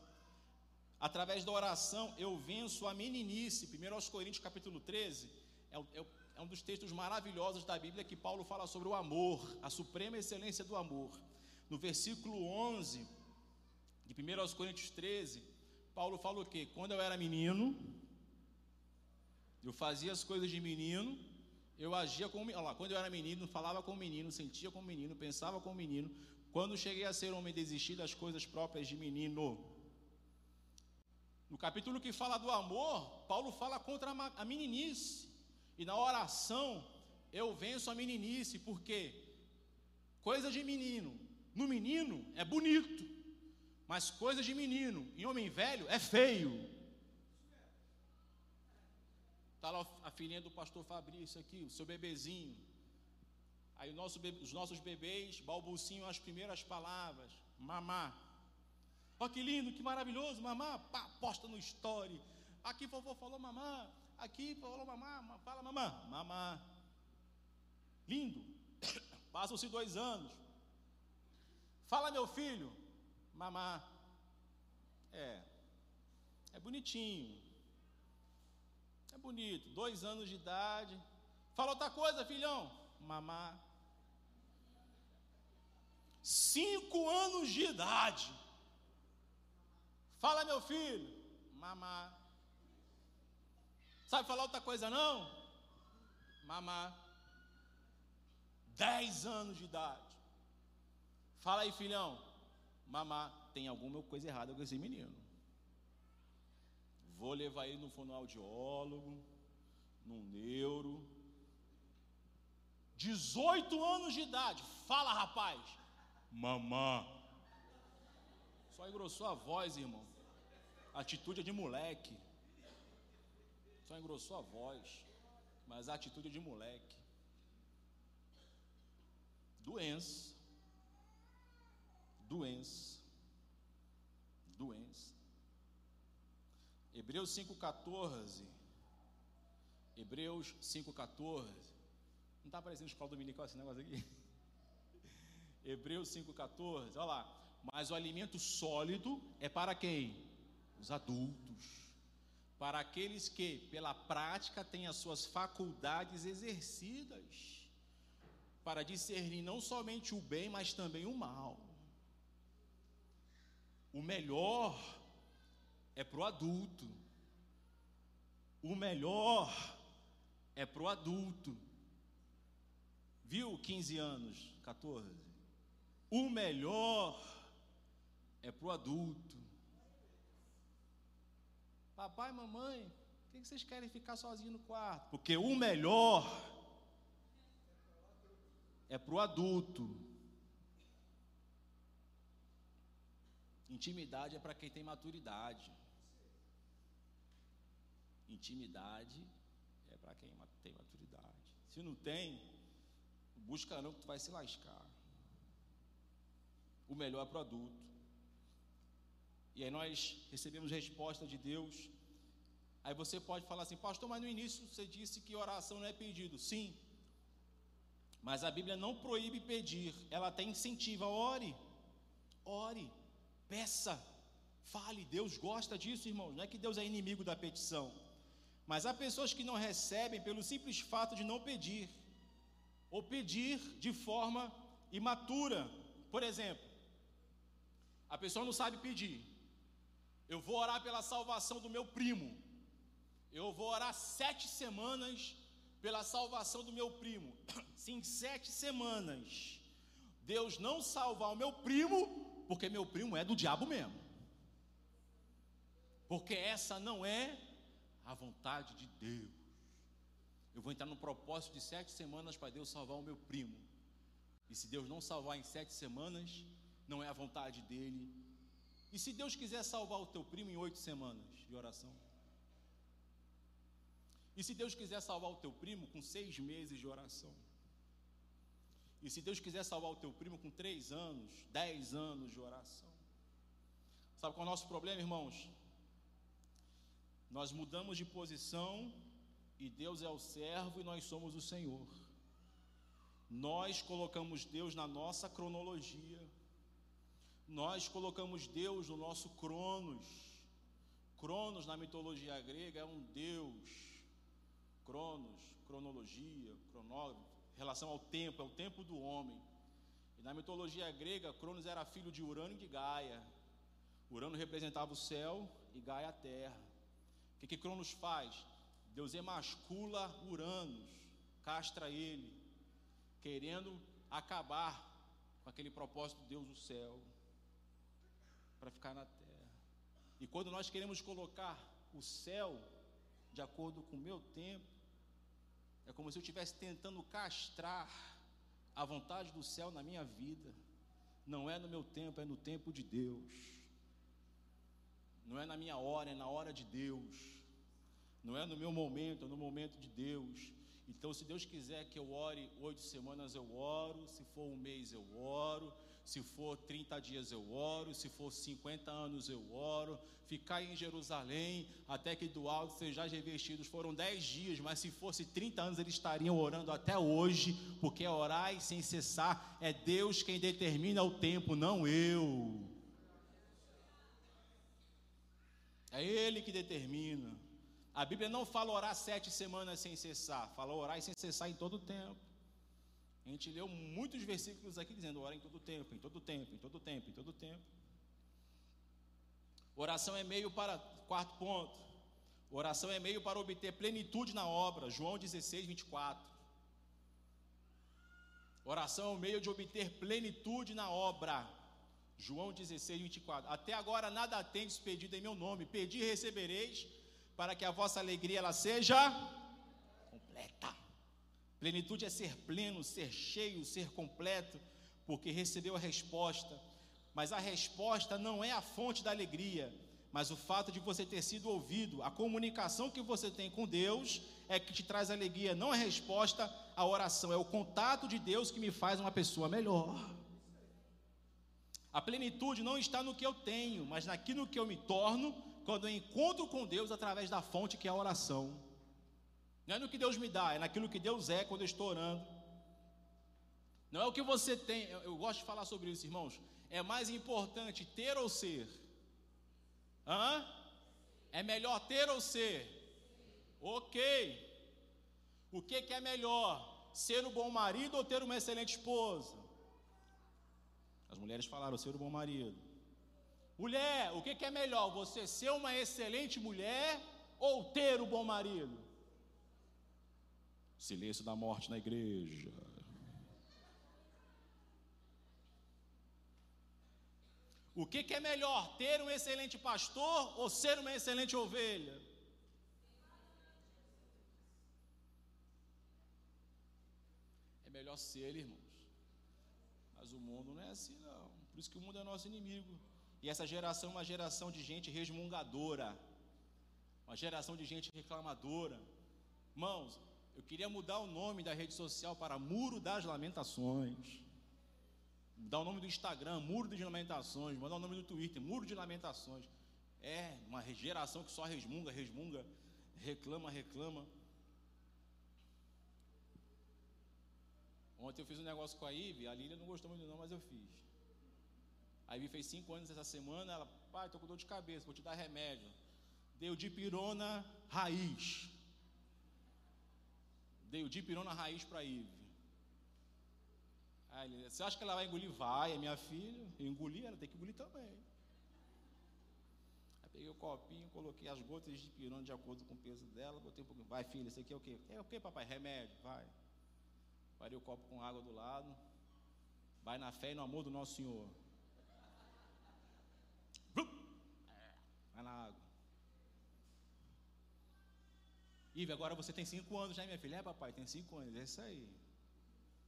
Através da oração eu venço a meninice. 1 Coríntios capítulo 13 é, é, é um dos textos maravilhosos da Bíblia que Paulo fala sobre o amor, a suprema excelência do amor. No versículo 11 de 1 Coríntios 13, Paulo fala o quê? Quando eu era menino, eu fazia as coisas de menino, eu agia como lá, quando eu era menino, falava como menino, sentia como menino, pensava como menino. Quando cheguei a ser homem, desisti das coisas próprias de menino. No capítulo que fala do amor, Paulo fala contra a meninice. E na oração, eu venço a meninice, porque coisa de menino, no menino é bonito, mas coisa de menino em homem velho é feio. Está lá a filhinha do pastor Fabrício aqui, o seu bebezinho. Aí nosso, os nossos bebês balbuciam as primeiras palavras, mamá. Olha que lindo, que maravilhoso, mamá, pá, posta no story. Aqui vovô falou mamá, aqui falou mamá, fala mamá, mamá. Lindo. Passam-se dois anos. Fala meu filho, mamá. É, é bonitinho. É bonito, dois anos de idade. Fala outra coisa, filhão. Mamá. Cinco anos de idade. Fala, meu filho. Mamá. Sabe falar outra coisa não? Mamá. Dez anos de idade. Fala aí, filhão. Mamá, tem alguma coisa errada com esse menino. Vou levar ele no fonoaudiólogo, no neuro. 18 anos de idade. Fala, rapaz. Mamã. Só engrossou a voz, irmão. Atitude é de moleque. Só engrossou a voz. Mas a atitude é de moleque. Doença. Doença. Doença. Hebreus 5,14. Hebreus 5,14. Não está aparecendo escola dominical esse negócio aqui? Hebreus 5,14. Olha lá. Mas o alimento sólido é para quem? Os adultos. Para aqueles que, pela prática, têm as suas faculdades exercidas para discernir não somente o bem, mas também o mal. O melhor é para o adulto. O melhor é para o adulto. Viu 15 anos, 14? O melhor é para o adulto. Papai, mamãe, por que vocês querem ficar sozinhos no quarto? Porque o melhor é para o adulto. Intimidade é para quem tem maturidade. Intimidade é para quem tem maturidade. Se não tem, busca não que tu vai se lascar. O melhor para o adulto. E aí nós recebemos resposta de Deus. Aí você pode falar assim, pastor, mas no início você disse que oração não é pedido. Sim, mas a Bíblia não proíbe pedir, ela até incentiva, ore, ore, peça, fale. Deus gosta disso, irmãos. Não é que Deus é inimigo da petição, mas há pessoas que não recebem pelo simples fato de não pedir, ou pedir de forma imatura. Por exemplo, a pessoa não sabe pedir. Eu vou orar pela salvação do meu primo. Eu vou orar sete semanas pela salvação do meu primo. Se em sete semanas Deus não salvar o meu primo, porque meu primo é do diabo mesmo. Porque essa não é a vontade de Deus. Eu vou entrar no propósito de sete semanas para Deus salvar o meu primo. E se Deus não salvar em sete semanas, não é a vontade dele. E se Deus quiser salvar o teu primo em oito semanas de oração? E se Deus quiser salvar o teu primo com seis meses de oração? E se Deus quiser salvar o teu primo com três anos, dez anos de oração? Sabe qual é o nosso problema, irmãos? Nós mudamos de posição e Deus é o servo e nós somos o Senhor. Nós colocamos Deus na nossa cronologia. Nós colocamos Deus no nosso Cronos. Cronos na mitologia grega é um Deus cronos, cronologia, cronógrafo, relação ao tempo, é o tempo do homem. E na mitologia grega, Cronos era filho de Urano e de Gaia. Urano representava o céu e Gaia a terra. O que, que Cronos faz? Deus emascula Uranus, castra ele, querendo acabar com aquele propósito de Deus do céu, para ficar na terra. E quando nós queremos colocar o céu de acordo com o meu tempo, é como se eu estivesse tentando castrar a vontade do céu na minha vida. Não é no meu tempo, é no tempo de Deus. Não é na minha hora, é na hora de Deus. Não é no meu momento, é no momento de Deus. Então, se Deus quiser que eu ore oito semanas, eu oro. Se for um mês, eu oro. Se for 30 dias, eu oro. Se for 50 anos, eu oro. Ficar em Jerusalém até que do alto sejais revestidos. Foram 10 dias, mas se fosse 30 anos, eles estariam orando até hoje, porque orar sem cessar é Deus quem determina o tempo, não eu. É Ele que determina. A Bíblia não fala orar sete semanas sem cessar, fala orar sem cessar em todo o tempo. A gente leu muitos versículos aqui dizendo ora em todo tempo, em todo tempo, em todo tempo, em todo tempo. Oração é meio para, quarto ponto, oração é meio para obter plenitude na obra, João 16, 24. Oração é o meio de obter plenitude na obra, João 16, 24. Até agora nada tendes pedido em meu nome, pedi e recebereis, para que a vossa alegria ela seja completa. Plenitude é ser pleno, ser cheio, ser completo, porque recebeu a resposta. mas a resposta não é a fonte da alegria, mas o fato de você ter sido ouvido, a comunicação que você tem com Deus é que te traz alegria, não a resposta à oração, é o contato de Deus que me faz uma pessoa melhor. A plenitude não está no que eu tenho, mas naquilo que eu me torno quando eu encontro com Deus através da fonte que é a oração. Não é no que Deus me dá, é naquilo que Deus é quando eu estou orando. Não é o que você tem, eu, gosto de falar sobre isso, irmãos. É mais importante ter ou ser? Hã? É melhor ter ou ser? Ok. O que, que é melhor? Ser um bom marido ou ter uma excelente esposa? As mulheres falaram ser um bom marido. Mulher, o que, que é melhor? Você ser uma excelente mulher ou ter um bom marido? Silêncio da morte na igreja. O que, que é melhor, ter um excelente pastor ou ser uma excelente ovelha? É melhor ser, irmãos. Mas o mundo não é assim, não. Por isso que o mundo é nosso inimigo. E essa geração é uma geração de gente resmungadora, uma geração de gente reclamadora. Irmãos, eu queria mudar o nome da rede social para Muro das Lamentações. Mudar o nome do Instagram, Muro de Lamentações. Mudar o nome do Twitter, Muro de Lamentações. É uma geração que só resmunga, resmunga, reclama, reclama. Ontem eu fiz um negócio com a Ive, a Lília não gostou muito não, mas eu fiz. A Ivy fez cinco anos essa semana, ela, pai, tô com dor de cabeça, vou te dar remédio. Deu dipirona raiz. Dei o dipirona raiz para a Ivy. Aí ele, você acha que ela vai engolir? Vai, é minha filha. Eu engoli, ela tem que engolir também. Aí peguei o copinho, coloquei as gotas de pirona de acordo com o peso dela, botei um pouquinho. Vai, filha, isso aqui é o quê? É o quê, papai? Remédio, vai. Parei o copo com água do lado. Vai na fé e no amor do nosso Senhor. Vai na água. Ive, agora você tem cinco anos, né, minha filha? É, papai, tem cinco anos. É isso aí.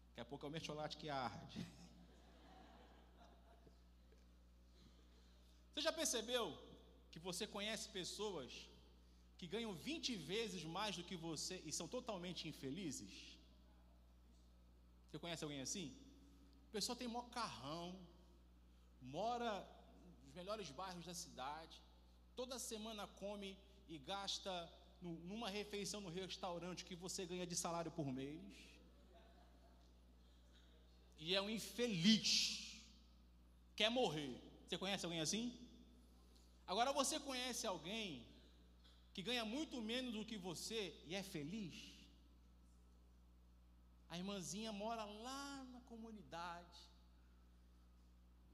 Daqui a pouco é o mercholate que arde. Você já percebeu que você conhece pessoas que ganham 20 vezes mais do que você e são totalmente infelizes? Você conhece alguém assim? A pessoa tem mó carrão, mora nos melhores bairros da cidade, toda semana come e gasta numa refeição no restaurante que você ganha de salário por mês e é um infeliz, quer morrer. Você conhece alguém assim? Agora você conhece alguém que ganha muito menos do que você e é feliz? A irmãzinha mora lá na comunidade,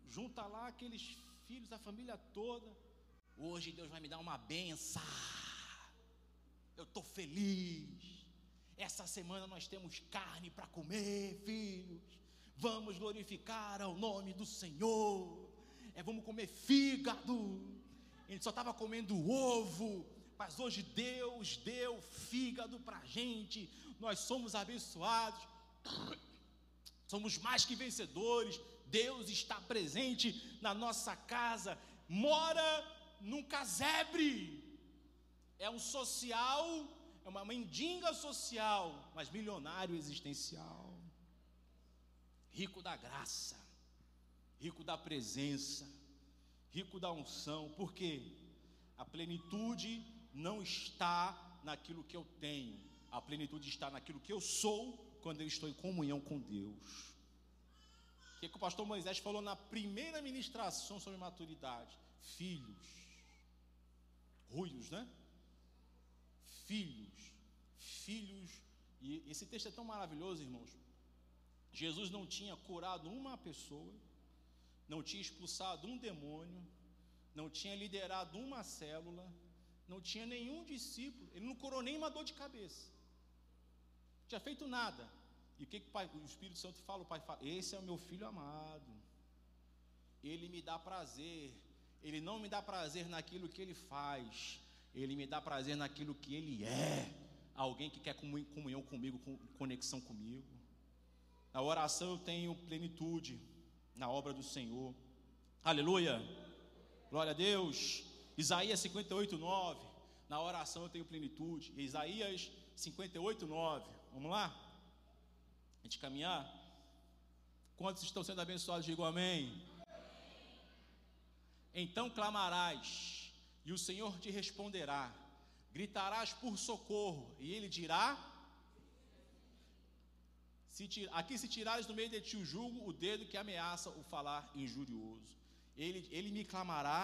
junta lá aqueles filhos, a família toda. Hoje Deus vai me dar uma benção. Eu estou feliz. Essa semana nós temos carne para comer, filhos. Vamos glorificar ao nome do Senhor. É, vamos comer fígado. Ele só estava comendo ovo, mas hoje Deus deu fígado para a gente. Nós somos abençoados, somos mais que vencedores. Deus está presente na nossa casa, mora num casebre. É um social, é uma mendiga social, mas milionário existencial rico da graça, rico da presença, rico da unção, porque a plenitude não está naquilo que eu tenho, a plenitude está naquilo que eu sou quando eu estou em comunhão com Deus. O que, que o pastor Moisés falou na primeira ministração sobre maturidade? Filhos, ruios, né? Filhos, filhos, e esse texto é tão maravilhoso, irmãos, Jesus não tinha curado uma pessoa, não tinha expulsado um demônio, não tinha liderado uma célula, não tinha nenhum discípulo, ele não curou nem uma dor de cabeça, não tinha feito nada. E o que, que o, pai, o Espírito Santo fala? O Pai fala: Esse é o meu filho amado, ele me dá prazer, ele não me dá prazer naquilo que ele faz, ele me dá prazer naquilo que ele é. Alguém que quer comunhão comigo, conexão comigo. Na oração eu tenho plenitude na obra do Senhor. Aleluia. Glória a Deus. Isaías 58, 9. Na oração eu tenho plenitude. Isaías 58, 9. Vamos lá? A gente caminhar? Quantos estão sendo abençoados? Digam amém. Então clamarás, e o Senhor te responderá. Gritarás por socorro, e ele dirá: se Aqui se tirares do meio de ti o julgo, o dedo que ameaça o falar injurioso. Ele, ele me clamará,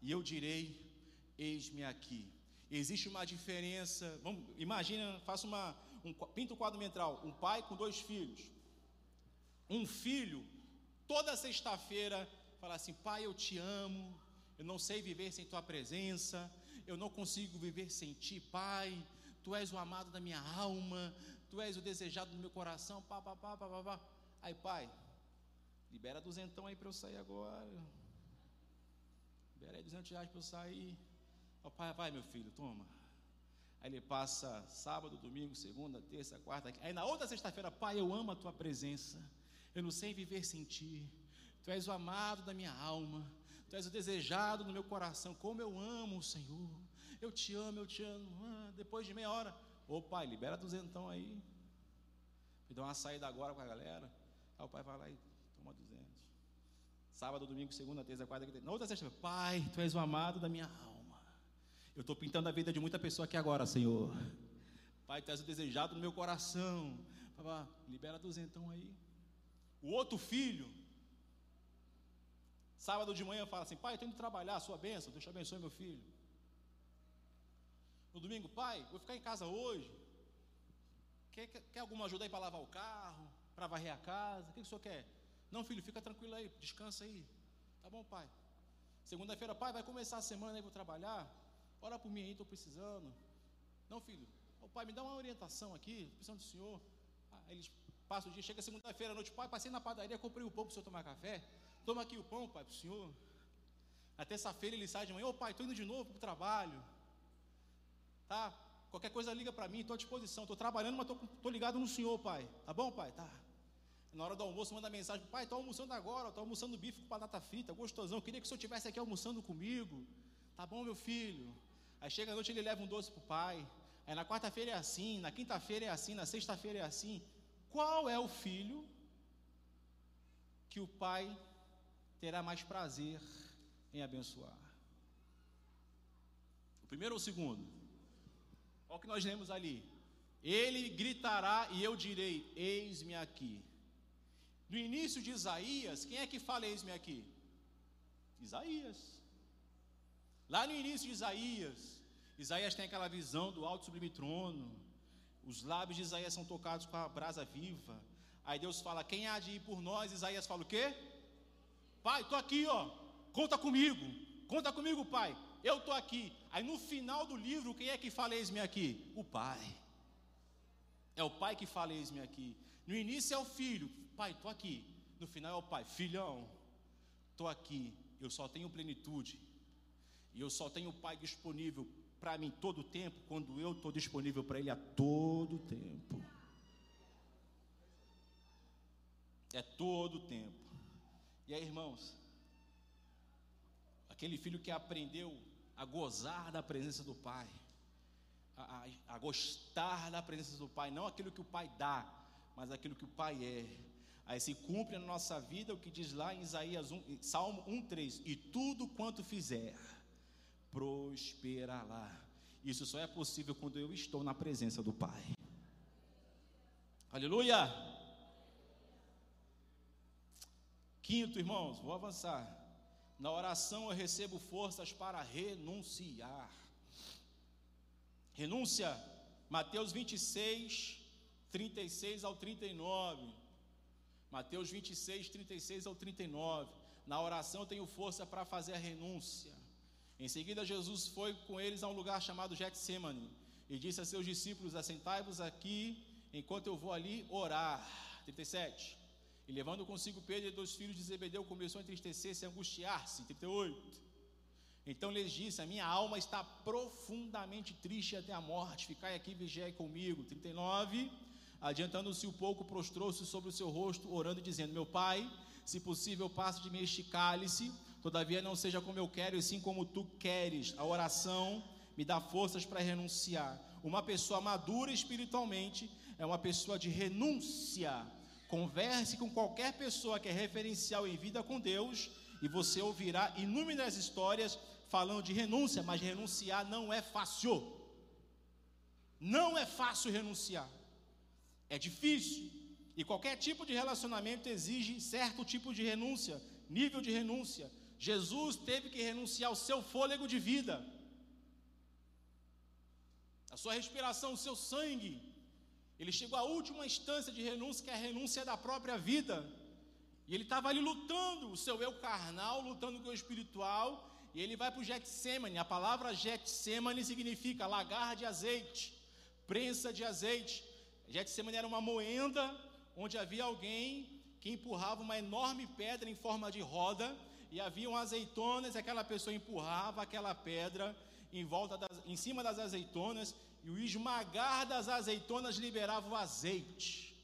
e eu direi: Eis-me aqui. Existe uma diferença. Vamos, imagina, faça uma. Um, pinta um quadro mental. Um pai com dois filhos. Um filho, toda sexta-feira, fala assim: Pai, eu te amo. Eu não sei viver sem tua presença. Eu não consigo viver sem ti, Pai. Tu és o amado da minha alma. Tu és o desejado do meu coração. Pá, pá, pá, pá, pá, pá. Aí, pai, libera duzentão aí para eu sair agora. Libera aí duzentos reais para eu sair. Ó, pai, vai, meu filho, toma. Aí ele passa sábado, domingo, segunda, terça, quarta. Aí na outra sexta-feira, pai, eu amo a tua presença. Eu não sei viver sem ti. Tu és o amado da minha alma. Tu és o desejado do meu coração. Como eu amo o Senhor. Eu te amo, eu te amo. Ah, depois de meia hora, ô pai, libera duzentão aí. Me dá uma saída agora com a galera. Aí o pai vai lá e toma duzentos. Sábado, domingo, segunda, terça, quarta, quinta. Na outra sexta, pai, tu és o amado da minha alma. Eu estou pintando a vida de muita pessoa aqui agora, Senhor. Pai, tu és o desejado do meu coração. Pai, libera duzentão aí. O outro filho, sábado de manhã, fala assim: Pai, estou indo trabalhar, sua bênção, Deus te abençoe, meu filho. No domingo, pai, vou ficar em casa hoje. Quer, quer, quer alguma ajuda aí para lavar o carro, para varrer a casa? O que, que o senhor quer? Não, filho, fica tranquilo aí, descansa aí. Tá bom, pai? Segunda-feira, pai, vai começar a semana aí, vou trabalhar. Ora por mim aí, estou precisando. Não, filho, o pai, me dá uma orientação aqui, precisando do senhor. Ah, eles Passa o dia, chega segunda-feira à noite, pai, passei na padaria, comprei o pão para o senhor tomar café. Toma aqui o pão, pai, para o senhor. Na terça-feira ele sai de manhã, ô pai, estou indo de novo para o trabalho. Tá? Qualquer coisa liga para mim, estou à disposição. Estou trabalhando, mas estou ligado no senhor, pai. Tá bom, pai? Tá. Na hora do almoço, manda mensagem, pai, estou almoçando agora, estou almoçando bife com batata frita, gostosão. Queria que o senhor estivesse aqui almoçando comigo. Tá bom, meu filho? Aí chega a noite, ele leva um doce para o pai. Aí na quarta-feira é assim, na quinta-feira é assim, na sexta-feira é assim. Qual é o filho que o pai terá mais prazer em abençoar? O primeiro ou o segundo? Olha o que nós lemos ali. Ele gritará e eu direi: Eis-me aqui. No início de Isaías, quem é que fala eis-me aqui? Isaías. Lá no início de Isaías, Isaías tem aquela visão do alto sublime trono, os lábios de Isaías são tocados com a brasa viva. Aí Deus fala: Quem há de ir por nós? Isaías fala o quê? Pai, estou aqui, ó. Conta comigo. Conta comigo, pai. Eu estou aqui. Aí no final do livro, quem é que fala eis-me aqui? O pai. É o pai que fala eis-me aqui. No início é o filho. Pai, estou aqui. No final é o pai. Filhão, estou aqui. Eu só tenho plenitude. E eu só tenho o pai disponível para mim todo o tempo, quando eu estou disponível para Ele a todo tempo. É todo o tempo. E aí, irmãos, aquele filho que aprendeu a gozar da presença do Pai, a, a, a, gostar da presença do Pai, não aquilo que o Pai dá, mas aquilo que o Pai é. Aí se cumpre na nossa vida o que diz lá em Isaías 1, Salmo 1,3: E tudo quanto fizer, prosperará. Isso só é possível quando eu estou na presença do Pai. Aleluia! Quinto, irmãos, vou avançar. Na oração eu recebo forças para renunciar. Renúncia, Mateus 26, 36 ao 39. Mateus 26, 36 ao 39. Na oração eu tenho força para fazer a renúncia. Em seguida, Jesus foi com eles a um lugar chamado Getsemane e disse a seus discípulos: Assentai-vos aqui enquanto eu vou ali orar. 37. E levando consigo Pedro e dois filhos de Zebedeu, começou a entristecer-se e angustiar-se. 38. Então lhes disse: A minha alma está profundamente triste até a morte. Ficai aqui, vigiai comigo. 39. Adiantando-se um pouco, prostrou-se sobre o seu rosto, orando dizendo: Meu pai, se possível, passe de mim este cálice, todavia não seja como eu quero, e sim como tu queres. A oração me dá forças para renunciar. Uma pessoa madura espiritualmente é uma pessoa de renúncia. Converse com qualquer pessoa que é referencial em vida com Deus e você ouvirá inúmeras histórias falando de renúncia, mas renunciar não é fácil. Não é fácil renunciar. É difícil. E qualquer tipo de relacionamento exige certo tipo de renúncia, nível de renúncia. Jesus teve que renunciar ao seu fôlego de vida, a sua respiração, o seu sangue. Ele chegou à última instância de renúncia, que é a renúncia da própria vida. E ele estava ali lutando, o seu eu carnal, lutando com o espiritual. E ele vai para o Getsemane. A palavra Getsemane significa lagar de azeite, prensa de azeite. Getsemane era uma moenda onde havia alguém que empurrava uma enorme pedra em forma de roda e haviam azeitonas, e aquela pessoa empurrava aquela pedra em volta das, em cima das azeitonas e o esmagar das azeitonas liberava o azeite.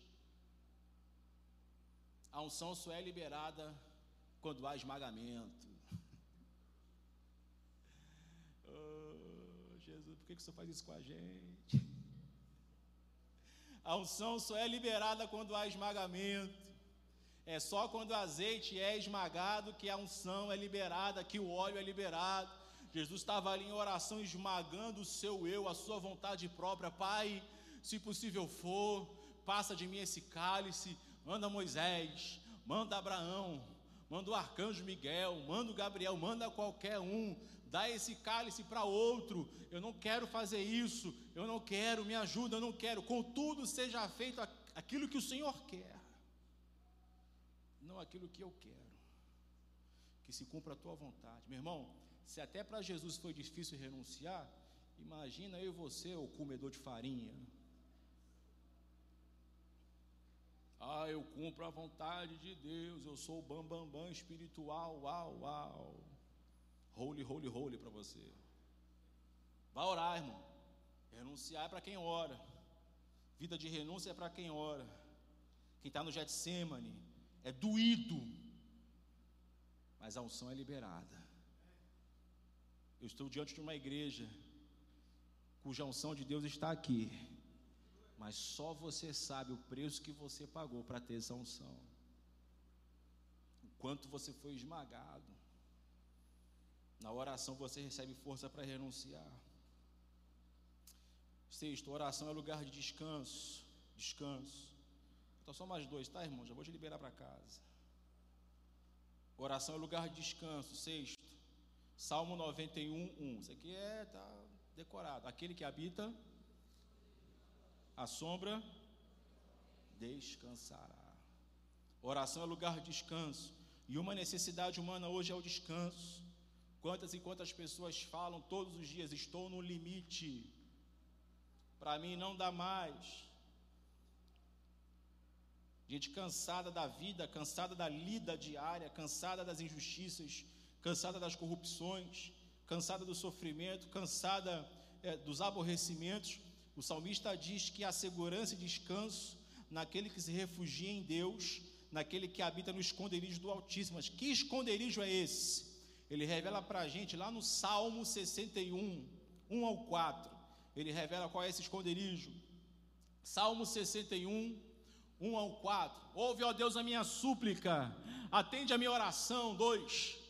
A unção só é liberada quando há esmagamento. oh, Jesus, por que, que o Senhor faz isso com a gente? A unção só é liberada quando há esmagamento. É só quando o azeite é esmagado que a unção é liberada, que o óleo é liberado. Jesus estava ali em oração, esmagando o seu eu, a sua vontade própria. Pai, se possível for, passa de mim esse cálice. Manda Moisés, manda Abraão, manda o arcanjo Miguel, manda o Gabriel, manda qualquer um dá esse cálice para outro. Eu não quero fazer isso, eu não quero, me ajuda, eu não quero. Contudo, seja feito aquilo que o Senhor quer, não aquilo que eu quero. Que se cumpra a tua vontade. Meu irmão, se até para Jesus foi difícil renunciar, imagina eu e você, o comedor de farinha. Ah, eu cumpro a vontade de Deus, eu sou o bambambam bam, bam espiritual, uau, uau holy, holy, holy para você. Vai orar, irmão. Renunciar é para quem ora. Vida de renúncia é para quem ora. Quem está no Getsemane é doído, mas a unção é liberada. Eu estou diante de uma igreja cuja unção de Deus está aqui, mas só você sabe o preço que você pagou para ter essa unção. O quanto você foi esmagado. Na oração você recebe força para renunciar. Sexto, oração é lugar de descanso. Descanso. Então só mais dois, tá, irmão? Já vou te liberar para casa. Oração é lugar de descanso. Sexto, Salmo 91, 1. Isso aqui é tá decorado. Aquele que habita a sombra descansará. Oração é lugar de descanso. E uma necessidade humana hoje é o descanso. Quantas e quantas pessoas falam todos os dias: estou no limite, para mim não dá mais. Gente cansada da vida, cansada da lida diária, cansada das injustiças, cansada das corrupções, cansada do sofrimento, cansada é, dos aborrecimentos. O salmista diz que há segurança e descanso naquele que se refugia em Deus, naquele que habita no esconderijo do Altíssimo. Mas que esconderijo é esse? Ele revela para a gente lá no Salmo 61, 1 ao 4. Ele revela qual é esse esconderijo. Salmo 61, 1 ao 4. Ouve, ó Deus, a minha súplica, atende a minha oração. 2.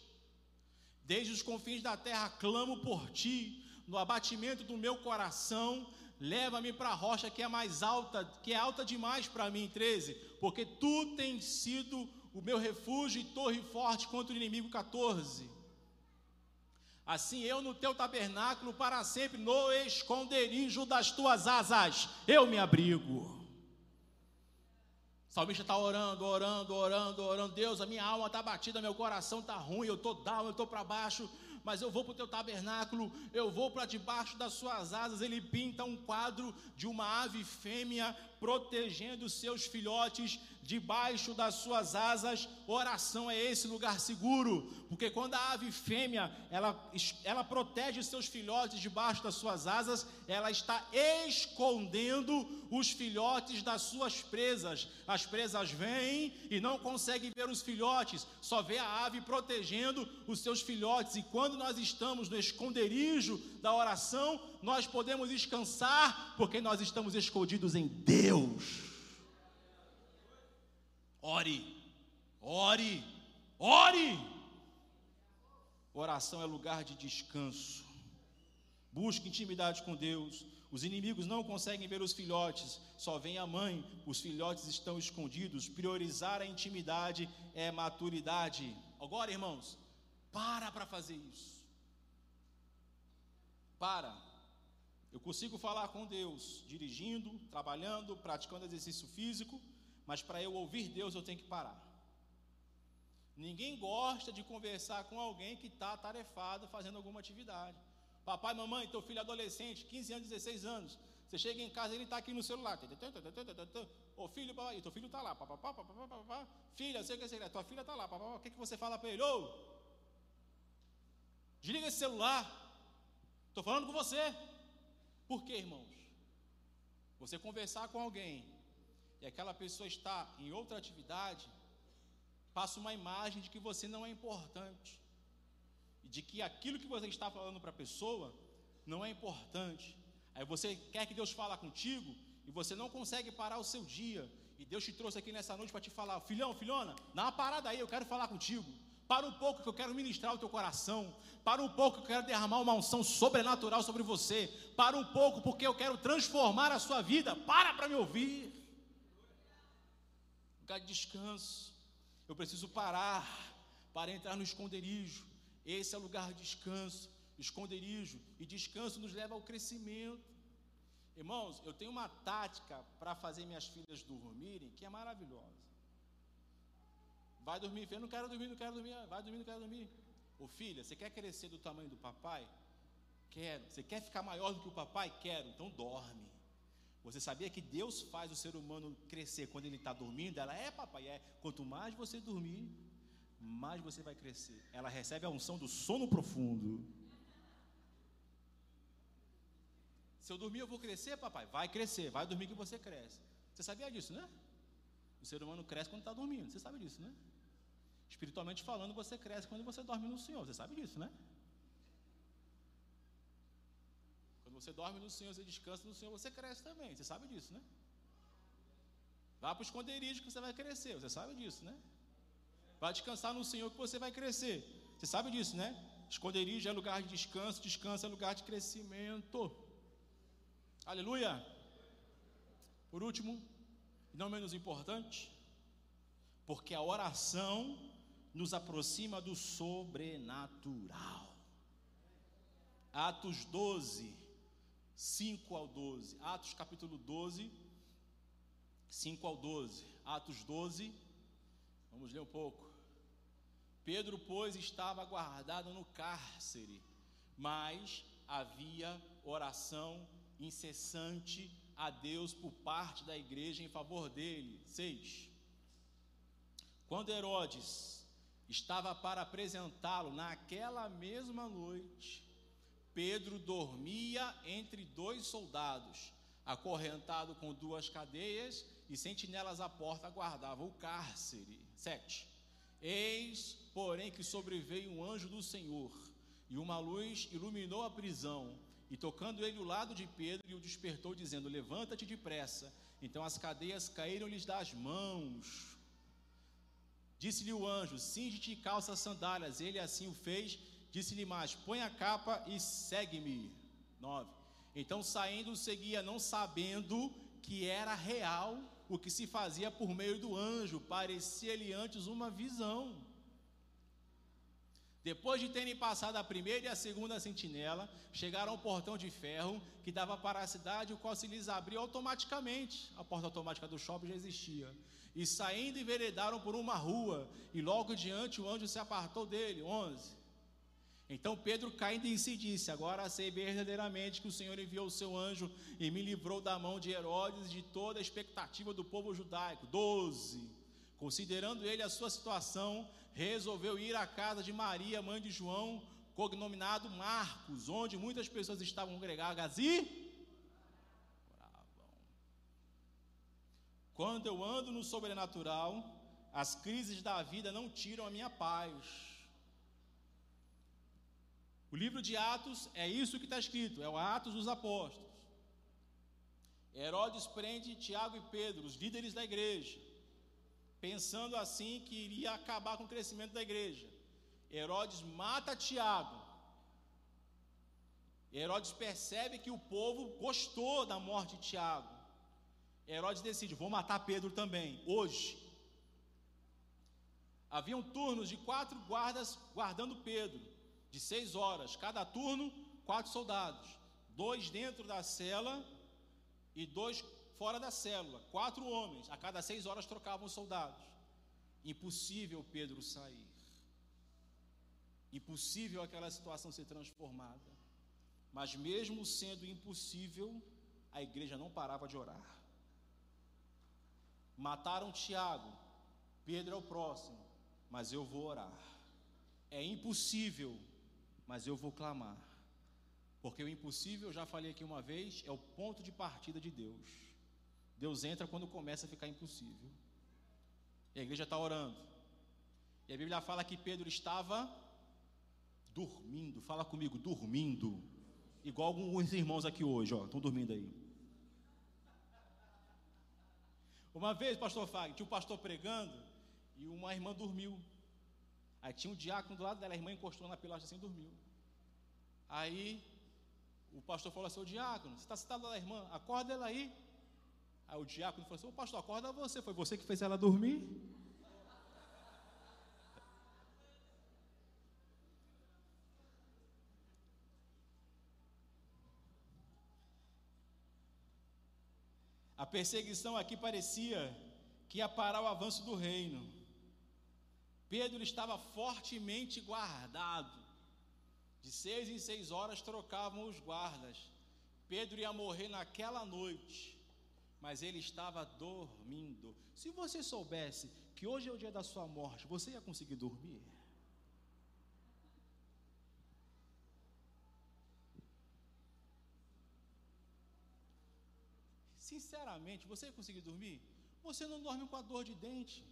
Desde os confins da terra clamo por ti, no abatimento do meu coração, leva-me para a rocha que é mais alta, que é alta demais para mim. 13. Porque tu tens sido o meu refúgio e torre forte contra o inimigo. 14. Assim eu no teu tabernáculo para sempre, no esconderijo das tuas asas, eu me abrigo. Salmista está orando, orando, orando, orando. Deus, a minha alma está batida, meu coração está ruim, eu estou down, eu estou para baixo, mas eu vou para o teu tabernáculo, eu vou para debaixo das suas asas. Ele pinta um quadro de uma ave fêmea protegendo seus filhotes debaixo das suas asas, oração é esse lugar seguro, porque quando a ave fêmea, ela, ela protege seus filhotes debaixo das suas asas, ela está escondendo os filhotes das suas presas. As presas vêm e não conseguem ver os filhotes, só vê a ave protegendo os seus filhotes. E quando nós estamos no esconderijo da oração, nós podemos descansar, porque nós estamos escondidos em Deus. Ore, ore, ore. Oração é lugar de descanso. Busque intimidade com Deus. Os inimigos não conseguem ver os filhotes, só vem a mãe, os filhotes estão escondidos. Priorizar a intimidade é maturidade. Agora, irmãos, para para fazer isso. Para. Eu consigo falar com Deus dirigindo, trabalhando, praticando exercício físico mas para eu ouvir Deus eu tenho que parar. Ninguém gosta de conversar com alguém que está tarefado fazendo alguma atividade. Papai, mamãe, teu filho é adolescente, 15 anos, 16 anos. Você chega em casa, ele está aqui no celular. Ô filho, papai, teu filho está lá. Filha, sei que é tua filha está lá. O que, que você fala para ele? Ô, desliga esse celular. Estou falando com você. Por quê, irmãos? Você conversar com alguém e aquela pessoa está em outra atividade, passa uma imagem de que você não é importante. E de que aquilo que você está falando para a pessoa não é importante. Aí você quer que Deus fale contigo e você não consegue parar o seu dia. E Deus te trouxe aqui nessa noite para te falar: filhão, filhona, dá uma parada aí, eu quero falar contigo. Para um pouco que eu quero ministrar o teu coração. Para um pouco que eu quero derramar uma unção sobrenatural sobre você. Para um pouco porque eu quero transformar a sua vida. Para para me ouvir lugar de descanso. Eu preciso parar para entrar no esconderijo. Esse é o lugar de descanso, esconderijo. E descanso nos leva ao crescimento. Irmãos, eu tenho uma tática para fazer minhas filhas dormirem que é maravilhosa. Vai dormir, eu não quero dormir, não quero dormir, vai dormir, não quero dormir. Ô filha, você quer crescer do tamanho do papai? Quero. Você quer ficar maior do que o papai? Quero. Então dorme. Você sabia que Deus faz o ser humano crescer quando ele está dormindo? Ela é, papai, é. Quanto mais você dormir, mais você vai crescer. Ela recebe a unção do sono profundo. Se eu dormir, eu vou crescer, papai? Vai crescer, vai dormir que você cresce. Você sabia disso, né? O ser humano cresce quando está dormindo, você sabe disso, né? Espiritualmente falando, você cresce quando você dorme no Senhor, você sabe disso, né? Você dorme no Senhor, você descansa no Senhor, você cresce também. Você sabe disso, né? Vá para o esconderijo que você vai crescer. Você sabe disso, né? Vai descansar no Senhor que você vai crescer. Você sabe disso, né? Esconderijo é lugar de descanso, descanso é lugar de crescimento. Aleluia. Por último, e não menos importante, porque a oração nos aproxima do sobrenatural. Atos 12, 5 ao 12. Atos capítulo 12, 5 ao 12. Atos 12, vamos ler um pouco. Pedro, pois, estava guardado no cárcere, mas havia oração incessante a Deus por parte da igreja em favor dele. 6. Quando Herodes estava para apresentá-lo naquela mesma noite, Pedro dormia entre dois soldados, acorrentado com duas cadeias, e sentinelas à porta guardavam o cárcere. 7. Eis, porém, que sobreveio um anjo do Senhor, e uma luz iluminou a prisão, e tocando ele o lado de Pedro, o despertou, dizendo: Levanta-te depressa. Então as cadeias caíram-lhes das mãos. Disse-lhe o anjo: Cinge-te e calça as sandálias. Ele assim o fez Disse-lhe mais: Põe a capa e segue-me. 9. Então saindo seguia, não sabendo que era real o que se fazia por meio do anjo, parecia-lhe antes uma visão. Depois de terem passado a primeira e a segunda sentinela, chegaram ao portão de ferro que dava para a cidade, o qual se lhes abriu automaticamente. A porta automática do shopping já existia. E saindo enveredaram por uma rua, e logo diante o anjo se apartou dele. 11. Então Pedro, caindo em si, disse: Agora sei verdadeiramente que o Senhor enviou o seu anjo e me livrou da mão de Herodes e de toda a expectativa do povo judaico. 12. Considerando ele a sua situação, resolveu ir à casa de Maria, mãe de João, cognominado Marcos, onde muitas pessoas estavam congregadas e. Quando eu ando no sobrenatural, as crises da vida não tiram a minha paz. O livro de Atos é isso que está escrito, é o Atos dos Apóstolos. Herodes prende Tiago e Pedro, os líderes da igreja, pensando assim que iria acabar com o crescimento da igreja. Herodes mata Tiago. Herodes percebe que o povo gostou da morte de Tiago. Herodes decide: vou matar Pedro também, hoje. Haviam turnos de quatro guardas guardando Pedro, de seis horas, cada turno, quatro soldados, dois dentro da cela e dois fora da célula, quatro homens, a cada seis horas trocavam os soldados. Impossível Pedro sair. Impossível aquela situação ser transformada. Mas mesmo sendo impossível, a igreja não parava de orar. Mataram Tiago, Pedro é o próximo, mas eu vou orar. É impossível, mas eu vou clamar. Porque o impossível, já falei aqui uma vez, é o ponto de partida de Deus. Deus entra quando começa a ficar impossível. E a igreja está orando. E a Bíblia fala que Pedro estava dormindo. Fala comigo, dormindo. Igual alguns irmãos aqui hoje, ó, estão dormindo aí. Uma vez, pastor Fag, tinha um pastor pregando e uma irmã dormiu. Aí tinha um diácono do lado dela, a irmã encostou na pilastra assim e dormiu. Aí o pastor falou assim: Ô diácono, você está sentado da irmã, acorda ela aí. Aí o diácono falou assim: Ô pastor, acorda você, foi você que fez ela dormir? A perseguição aqui parecia que ia parar o avanço do reino. Pedro estava fortemente guardado. De seis em seis horas trocavam os guardas. Pedro ia morrer naquela noite, mas ele estava dormindo. Se você soubesse que hoje é o dia da sua morte, você ia conseguir dormir? Sinceramente, você conseguir dormir? Você não dorme com a dor de dente.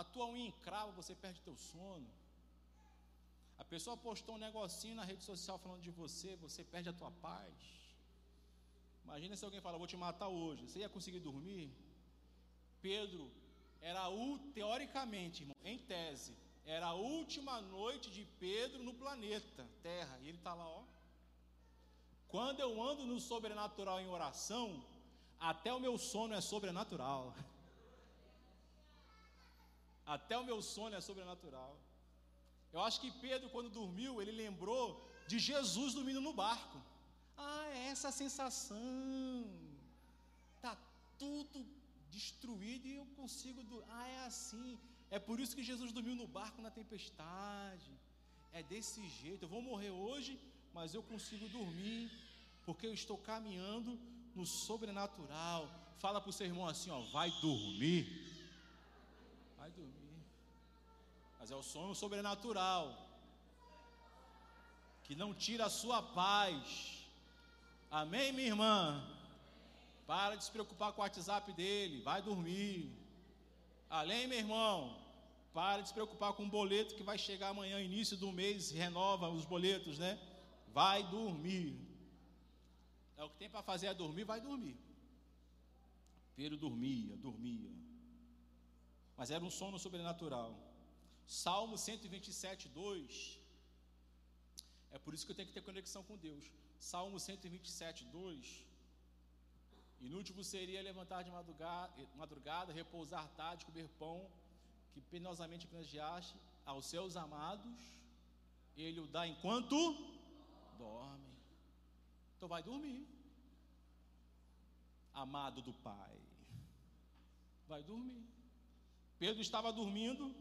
A tua unha encrava, você perde teu sono. A pessoa postou um negocinho na rede social falando de você, você perde a tua paz. Imagina se alguém fala, vou te matar hoje. Você ia conseguir dormir? Pedro era teoricamente, irmão, em tese, era a última noite de Pedro no planeta Terra. E ele está lá, ó. Quando eu ando no sobrenatural em oração, até o meu sono é sobrenatural. Até o meu sono é sobrenatural. Eu acho que Pedro, quando dormiu, ele lembrou de Jesus dormindo no barco. Ah, é essa sensação. Tá tudo destruído e eu consigo. Ah, é assim. É por isso que Jesus dormiu no barco na tempestade. É desse jeito. Eu vou morrer hoje, mas eu consigo dormir, porque eu estou caminhando no sobrenatural. Fala para o seu irmão assim, ó, vai dormir. Vai dormir. Mas é o sono sobrenatural que não tira a sua paz. Amém, minha irmã? Para de se preocupar com o WhatsApp dele, vai dormir. Além, meu irmão, para de se preocupar com o boleto que vai chegar amanhã, início do mês, renova os boletos, né? vai dormir. É o que tem para fazer é dormir, vai dormir. Pedro dormia, dormia. Mas era um sono sobrenatural. Salmo 127, 2. É por isso que eu tenho que ter conexão com Deus. Salmo 127, 2. Inútil seria levantar de madrugada, madrugada, repousar tarde, comer pão que penosamente planejaste aos seus amados, ele o dá enquanto dorme. Então vai dormir. Amado do Pai. Vai dormir. Pedro estava dormindo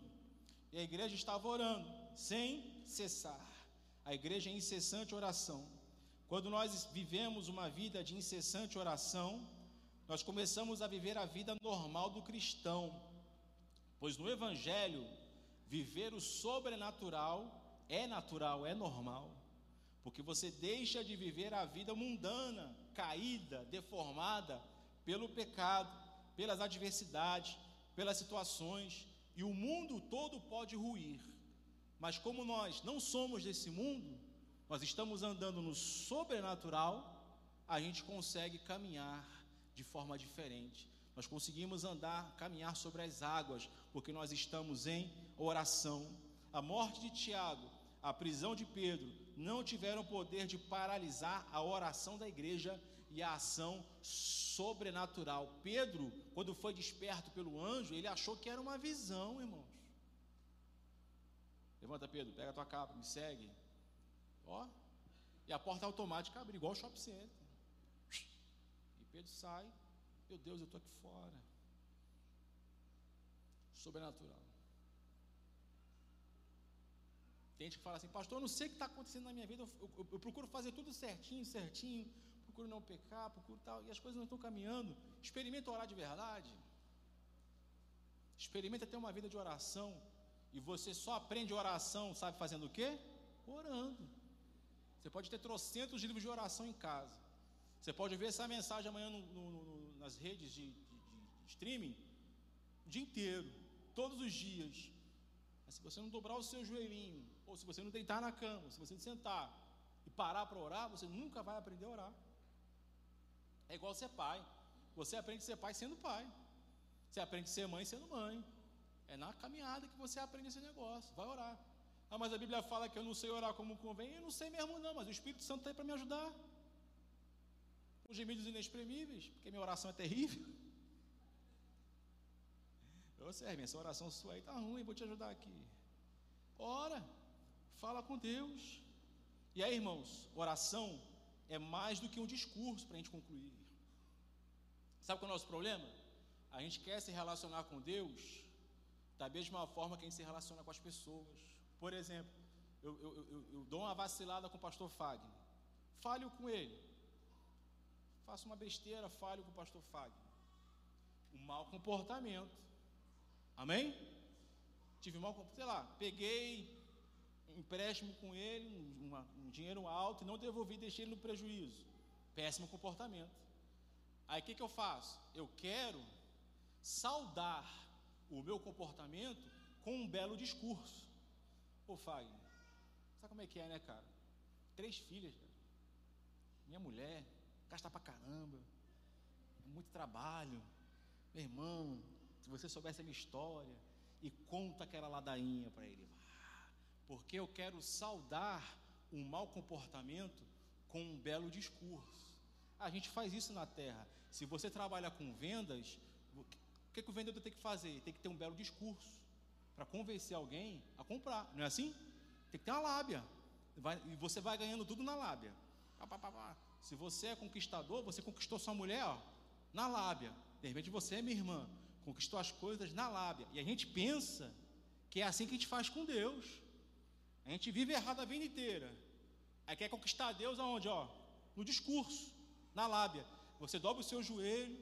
e a igreja estava orando. sem cessar. A igreja é incessante oração. Quando nós vivemos uma vida de incessante oração, nós começamos a viver a vida normal do cristão. Pois no Evangelho, viver o sobrenatural é natural, é normal. Porque você deixa de viver a vida mundana, caída, deformada pelo pecado, pelas adversidades, pelas situações, e o mundo todo pode ruir. Mas como nós não somos desse mundo, nós estamos andando no sobrenatural, a gente consegue caminhar de forma diferente. Nós conseguimos andar, caminhar sobre as águas, porque nós estamos em oração. A morte de Tiago, a prisão de Pedro, não tiveram poder de paralisar a oração da igreja e a ação sobrenatural. Pedro, quando foi desperto pelo anjo, ele achou que era uma visão, irmãos. Levanta, Pedro, pega a tua capa, me segue. Ó, e a porta automática abre, igual o shopping center. E Pedro sai, meu Deus, eu estou aqui fora. Sobrenatural. Tem gente que fala assim, pastor, eu não sei o que está acontecendo na minha vida, eu, eu, eu, procuro fazer tudo certinho, certinho, procuro não pecar, procuro tal, e as coisas não estão caminhando. Experimenta orar de verdade. Experimenta ter uma vida de oração. E você só aprende oração, sabe fazendo o quê? Orando. Você pode ter trocentos livros de oração em casa. Você pode ver essa mensagem amanhã no, no, no, nas redes de, de, de, streaming o dia inteiro, todos os dias. Mas se você não dobrar o seu joelhinho, ou se você não deitar na cama, se você não sentar e parar para orar, você nunca vai aprender a orar. É igual ser pai. Você aprende a ser pai sendo pai. Você aprende a ser mãe sendo mãe. É na caminhada que você aprende esse negócio. Vai orar. Ah, mas a Bíblia fala que eu não sei orar como convém. Eu não sei mesmo, não, mas o Espírito Santo está aí para me ajudar. Os gemidos inexprimíveis, porque minha oração é terrível. Ô Sérgio, essa oração sua aí está ruim, vou te ajudar aqui. Ora, fala com Deus. E aí, irmãos, oração é mais do que um discurso para a gente concluir. Sabe qual é o nosso problema? A gente quer se relacionar com Deus da mesma forma que a gente se relaciona com as pessoas. Por exemplo, eu, eu, eu, eu dou uma vacilada com o pastor Fagner. Falho com ele. Faço uma besteira, falho com o pastor Fagner. Um mau comportamento. Amém? Tive mau sei lá, peguei empréstimo com ele, um, uma, um dinheiro alto, e não devolvi, deixei ele no prejuízo. Péssimo comportamento. Aí o que, que eu faço? Eu quero saudar o meu comportamento com um belo discurso. Ô Fagner, sabe como é que é, né, cara? Três filhas, cara. Minha mulher, gasta pra caramba, muito trabalho. Meu irmão, se você soubesse a minha história, e conta aquela ladainha para ele, porque eu quero saudar um mau comportamento com um belo discurso. A gente faz isso na terra. Se você trabalha com vendas, o que, que o vendedor tem que fazer? Tem que ter um belo discurso para convencer alguém a comprar, não é assim? Tem que ter uma lábia. Vai, e você vai ganhando tudo na lábia. Se você é conquistador, você conquistou sua mulher ó, na lábia. De repente você é minha irmã, conquistou as coisas na lábia. E a gente pensa que é assim que a gente faz com Deus. A gente vive errado a vida inteira. Aí quer conquistar Deus aonde? Ó, no discurso, na lábia. Você dobra o seu joelho,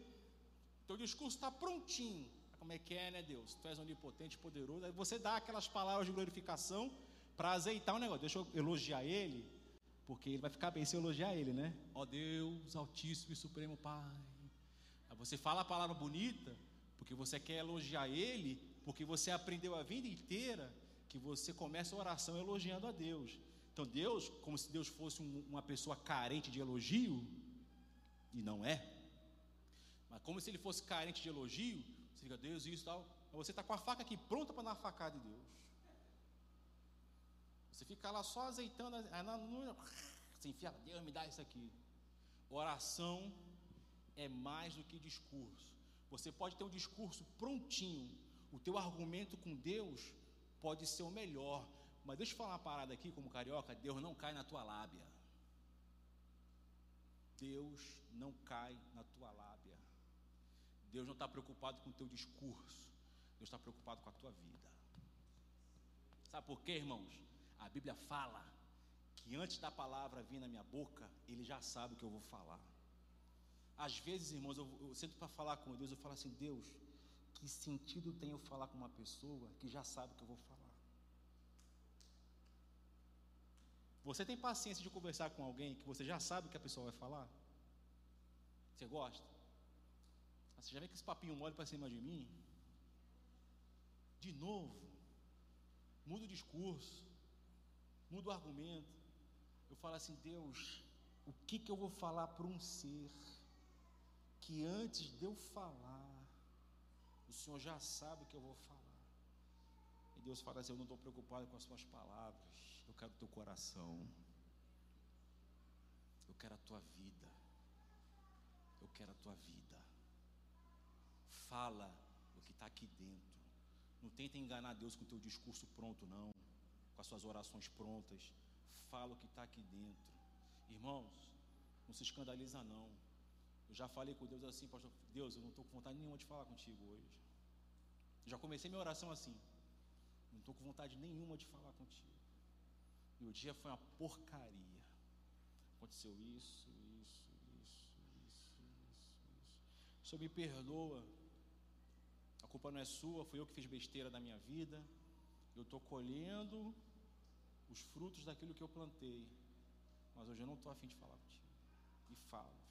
teu discurso está prontinho. Como é que é, né, Deus? Tu és onipotente, poderoso. Aí você dá aquelas palavras de glorificação para azeitar o negócio. Deixa eu elogiar ele, porque ele vai ficar bem se eu elogiar ele, né? Ó Deus, Altíssimo e Supremo Pai. Aí você fala a palavra bonita, porque você quer elogiar ele, porque você aprendeu a vida inteira que você começa a oração elogiando a Deus. Então Deus, como se Deus fosse um, uma pessoa carente de elogio, e não é. Mas como se ele fosse carente de elogio, você fica, Deus, isso e tal. Você está com a faca aqui pronta para dar uma facada de Deus. Você fica lá só azeitando, você enfia, Deus me dá isso aqui. Oração é mais do que discurso. Você pode ter um discurso prontinho, o teu argumento com Deus pode ser o melhor, mas deixa eu falar uma parada aqui, como carioca, Deus não cai na tua lábia. Deus não cai na tua lábia. Deus não está preocupado com o teu discurso. Deus está preocupado com a tua vida. Sabe por quê, irmãos? A Bíblia fala que antes da palavra vir na minha boca, ele já sabe o que eu vou falar. Às vezes, irmãos, eu, eu sento para falar com Deus, eu falo assim: Deus, que sentido tem eu falar com uma pessoa que já sabe o que eu vou falar? Você tem paciência de conversar com alguém que você já sabe o que a pessoa vai falar? Você gosta? Você já vê que esse papinho mole para cima de mim? De novo, muda o discurso, muda o argumento. Eu falo assim, Deus, o que, que eu vou falar para um ser que antes de eu falar, o Senhor já sabe o que eu vou falar. E Deus fala assim: Eu não estou preocupado com as suas palavras, eu quero o teu coração, eu quero a tua vida, eu quero a tua vida. Fala o que está aqui dentro. Não tenta enganar Deus com o teu discurso pronto, não, com as suas orações prontas. Fala o que está aqui dentro. Irmãos, não se escandaliza, não. Eu já falei com Deus assim, pastor, Deus, eu não estou com vontade nenhuma de falar contigo hoje. Já comecei minha oração assim. Não estou com vontade nenhuma de falar contigo. E o dia foi uma porcaria. Aconteceu isso, isso, isso, isso, isso, isso. O Senhor me perdoa. A culpa não é sua, fui eu que fiz besteira da minha vida. Eu estou colhendo os frutos daquilo que eu plantei. Mas hoje eu não estou afim de falar contigo. E falo.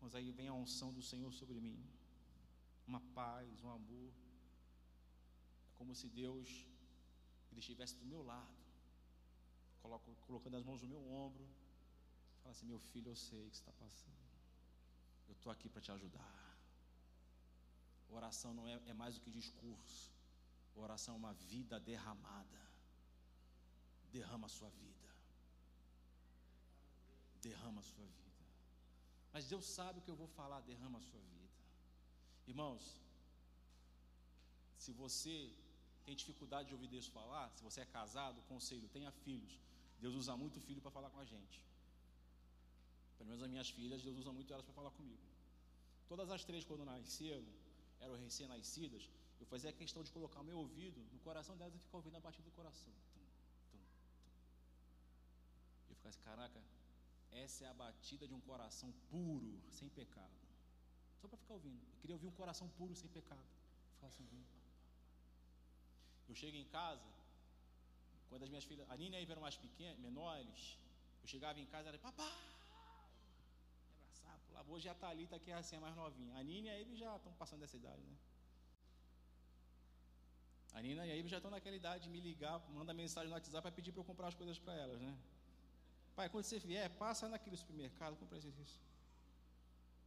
Mas aí vem a unção do Senhor sobre mim. Uma paz, um amor. É como se Deus ele estivesse do meu lado, coloco, colocando as mãos no meu ombro. Fala assim: Meu filho, eu sei o que está passando. Eu estou aqui para te ajudar. Oração não é, é mais do que discurso. Oração é uma vida derramada. Derrama a sua vida. Derrama a sua vida. Mas Deus sabe o que eu vou falar, derrama a sua vida. Irmãos, se você tem dificuldade de ouvir Deus falar, se você é casado, conselho, tenha filhos. Deus usa muito filho para falar com a gente. Pelo menos as minhas filhas, Deus usa muito elas para falar comigo. Todas as três, quando nasceram, eram recém-nascidas, eu fazia questão de colocar o meu ouvido no coração delas e ficar ouvindo a batida do coração. Tum, tum, tum. Eu ficava assim, caraca, essa é a batida de um coração puro, sem pecado. Só para ficar ouvindo. Eu queria ouvir um coração puro, sem pecado. Ficar assim. Eu chego em casa, quando as minhas filhas, a Nina e a Eva eram mais pequenas, menores, eu chegava em casa e era, papai, me abraçar, pular. Hoje a Thalita que é assim, a mais novinha. A Nina e a Eva já estão passando dessa idade, né? A Nina e a Eva já estão naquela idade de me ligar, manda mensagem no WhatsApp para pedir para eu comprar as coisas para elas, né? Pai, quando você vier, passa naquele supermercado, compra isso.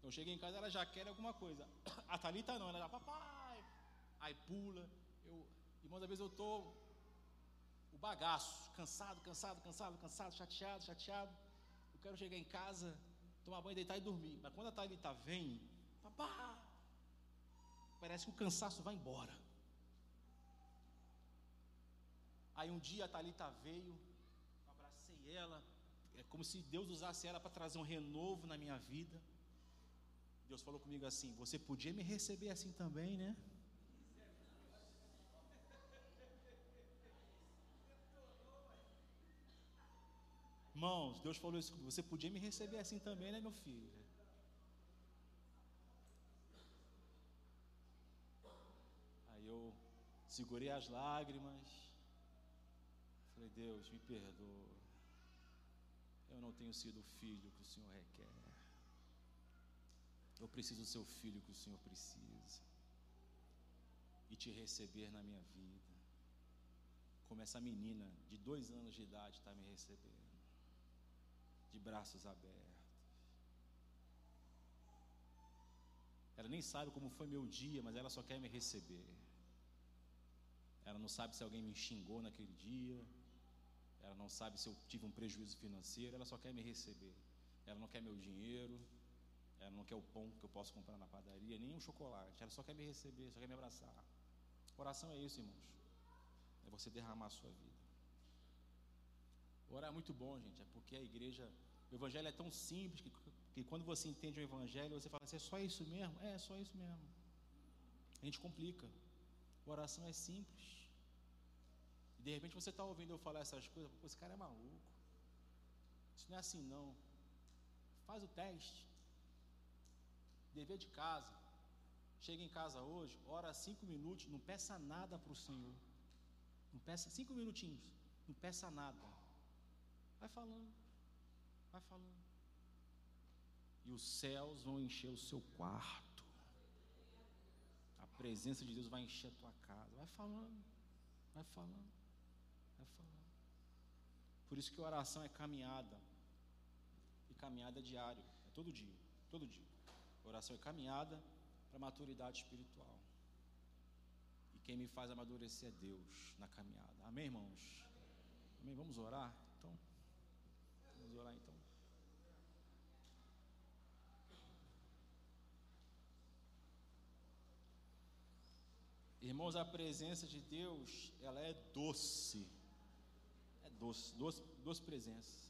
Eu cheguei em casa, ela já quer alguma coisa. A Thalita não, ela já, papai. Aí pula. Eu, irmãos, às vezes eu estou o bagaço, cansado, cansado, cansado, cansado, chateado, chateado. Eu quero chegar em casa, tomar banho, deitar e dormir. Mas quando a Thalita vem, papai, parece que o cansaço vai embora. Aí um dia a Thalita veio, eu abracei ela, é como se Deus usasse ela para trazer um renovo na minha vida. Deus falou comigo assim: Você podia me receber assim também, né? Irmãos, Deus falou isso comigo: Você podia me receber assim também, né, meu filho? Aí eu segurei as lágrimas. Falei: Deus, me perdoa eu não tenho sido o filho que o Senhor requer. Eu preciso ser o filho que o Senhor precisa. E te receber na minha vida. Como essa menina de dois anos de idade está me recebendo. De braços abertos. Ela nem sabe como foi meu dia, mas ela só quer me receber. Ela não sabe se alguém me xingou naquele dia ela não sabe se eu tive um prejuízo financeiro, ela só quer me receber. Ela não quer meu dinheiro, ela não quer o pão que eu posso comprar na padaria, nem um chocolate. Ela só quer me receber, só quer me abraçar. Oração é isso, irmãos. É você derramar a sua vida. Orar é muito bom, gente, é porque a igreja, o evangelho é tão simples que, que quando você entende o evangelho, você fala assim, é só isso mesmo? É, é só isso mesmo. A gente complica. Oração é simples. de repente você está ouvindo eu falar essas coisas, esse cara é maluco. Isso não é assim não. Faz o teste. Dever de casa. Chega em casa hoje, ora cinco minutos, não peça nada para o Senhor. Não peça cinco minutinhos, não peça nada. Vai falando, vai falando. E os céus vão encher o seu quarto. A presença de Deus vai encher a tua casa. Vai falando, vai falando, vai falando. Por isso que oração é caminhada. E caminhada é diário, é todo dia, todo dia. Oração é caminhada para maturidade espiritual. E quem me faz amadurecer é Deus na caminhada. Amém, irmãos? Amém? Vamos orar? Então, vamos orar então. Irmãos, a presença de Deus, ela é doce. É doce, doce, doce presença.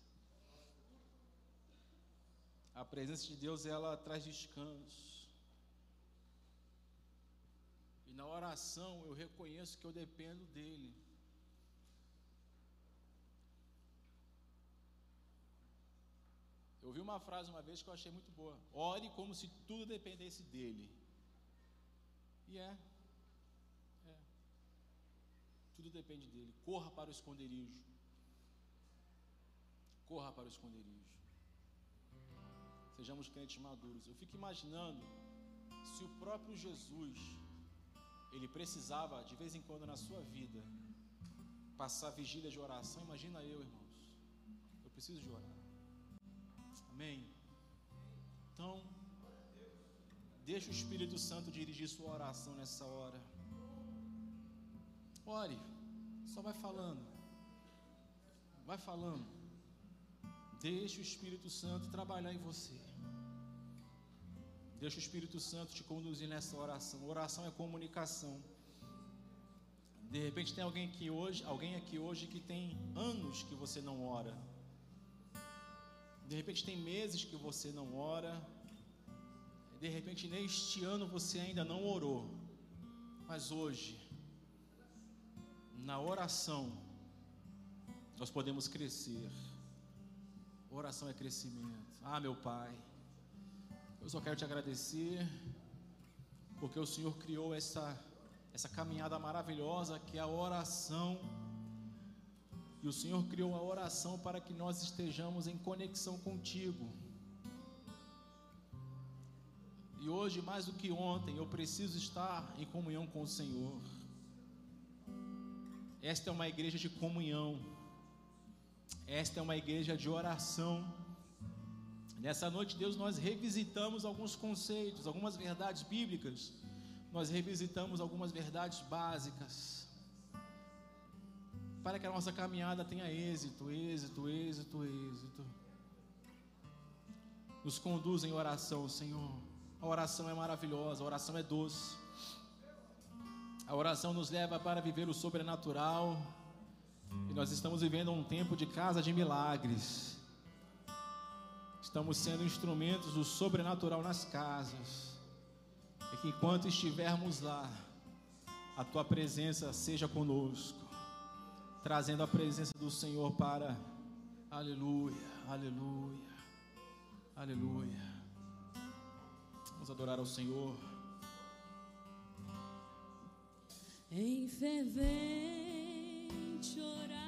A presença de Deus, ela traz descanso. E na oração eu reconheço que eu dependo dele. Eu ouvi uma frase uma vez que eu achei muito boa. Ore como se tudo dependesse dele. E é. É. Tudo depende dele. Corra para o esconderijo. Corra para o esconderijo. Sejamos crentes maduros. Eu fico imaginando se o próprio Jesus ele precisava, de vez em quando na sua vida, passar vigília de oração. Imagina eu, irmãos. Eu preciso de orar. Amém? Então, deixa o Espírito Santo dirigir sua oração nessa hora. Ore, só vai falando. Vai falando. Deixa o Espírito Santo trabalhar em você. Deixa o Espírito Santo te conduzir nessa oração. Oração é comunicação. De repente tem alguém aqui hoje, alguém aqui hoje que tem anos que você não ora. De repente tem meses que você não ora. De repente neste ano você ainda não orou. Mas hoje, na oração, nós podemos crescer. Oração é crescimento. Ah, meu Pai. Eu só quero te agradecer, porque o Senhor criou essa, essa caminhada maravilhosa que é a oração. E o Senhor criou a oração para que nós estejamos em conexão contigo. E hoje, mais do que ontem, eu preciso estar em comunhão com o Senhor. Esta é uma igreja de comunhão. Esta é uma igreja de oração. Nessa noite, Deus, nós revisitamos alguns conceitos, algumas verdades bíblicas, nós revisitamos algumas verdades básicas, para que a nossa caminhada tenha êxito, êxito, êxito, êxito. Nos conduz em oração, Senhor. A oração é maravilhosa, a oração é doce. A oração nos leva para viver o sobrenatural. E nós estamos vivendo um tempo de casa de milagres. Estamos sendo instrumentos do sobrenatural nas casas. E que enquanto estivermos lá, a tua presença seja conosco, trazendo a presença do Senhor para aleluia, aleluia, aleluia. Vamos adorar ao Senhor. Em fervente oração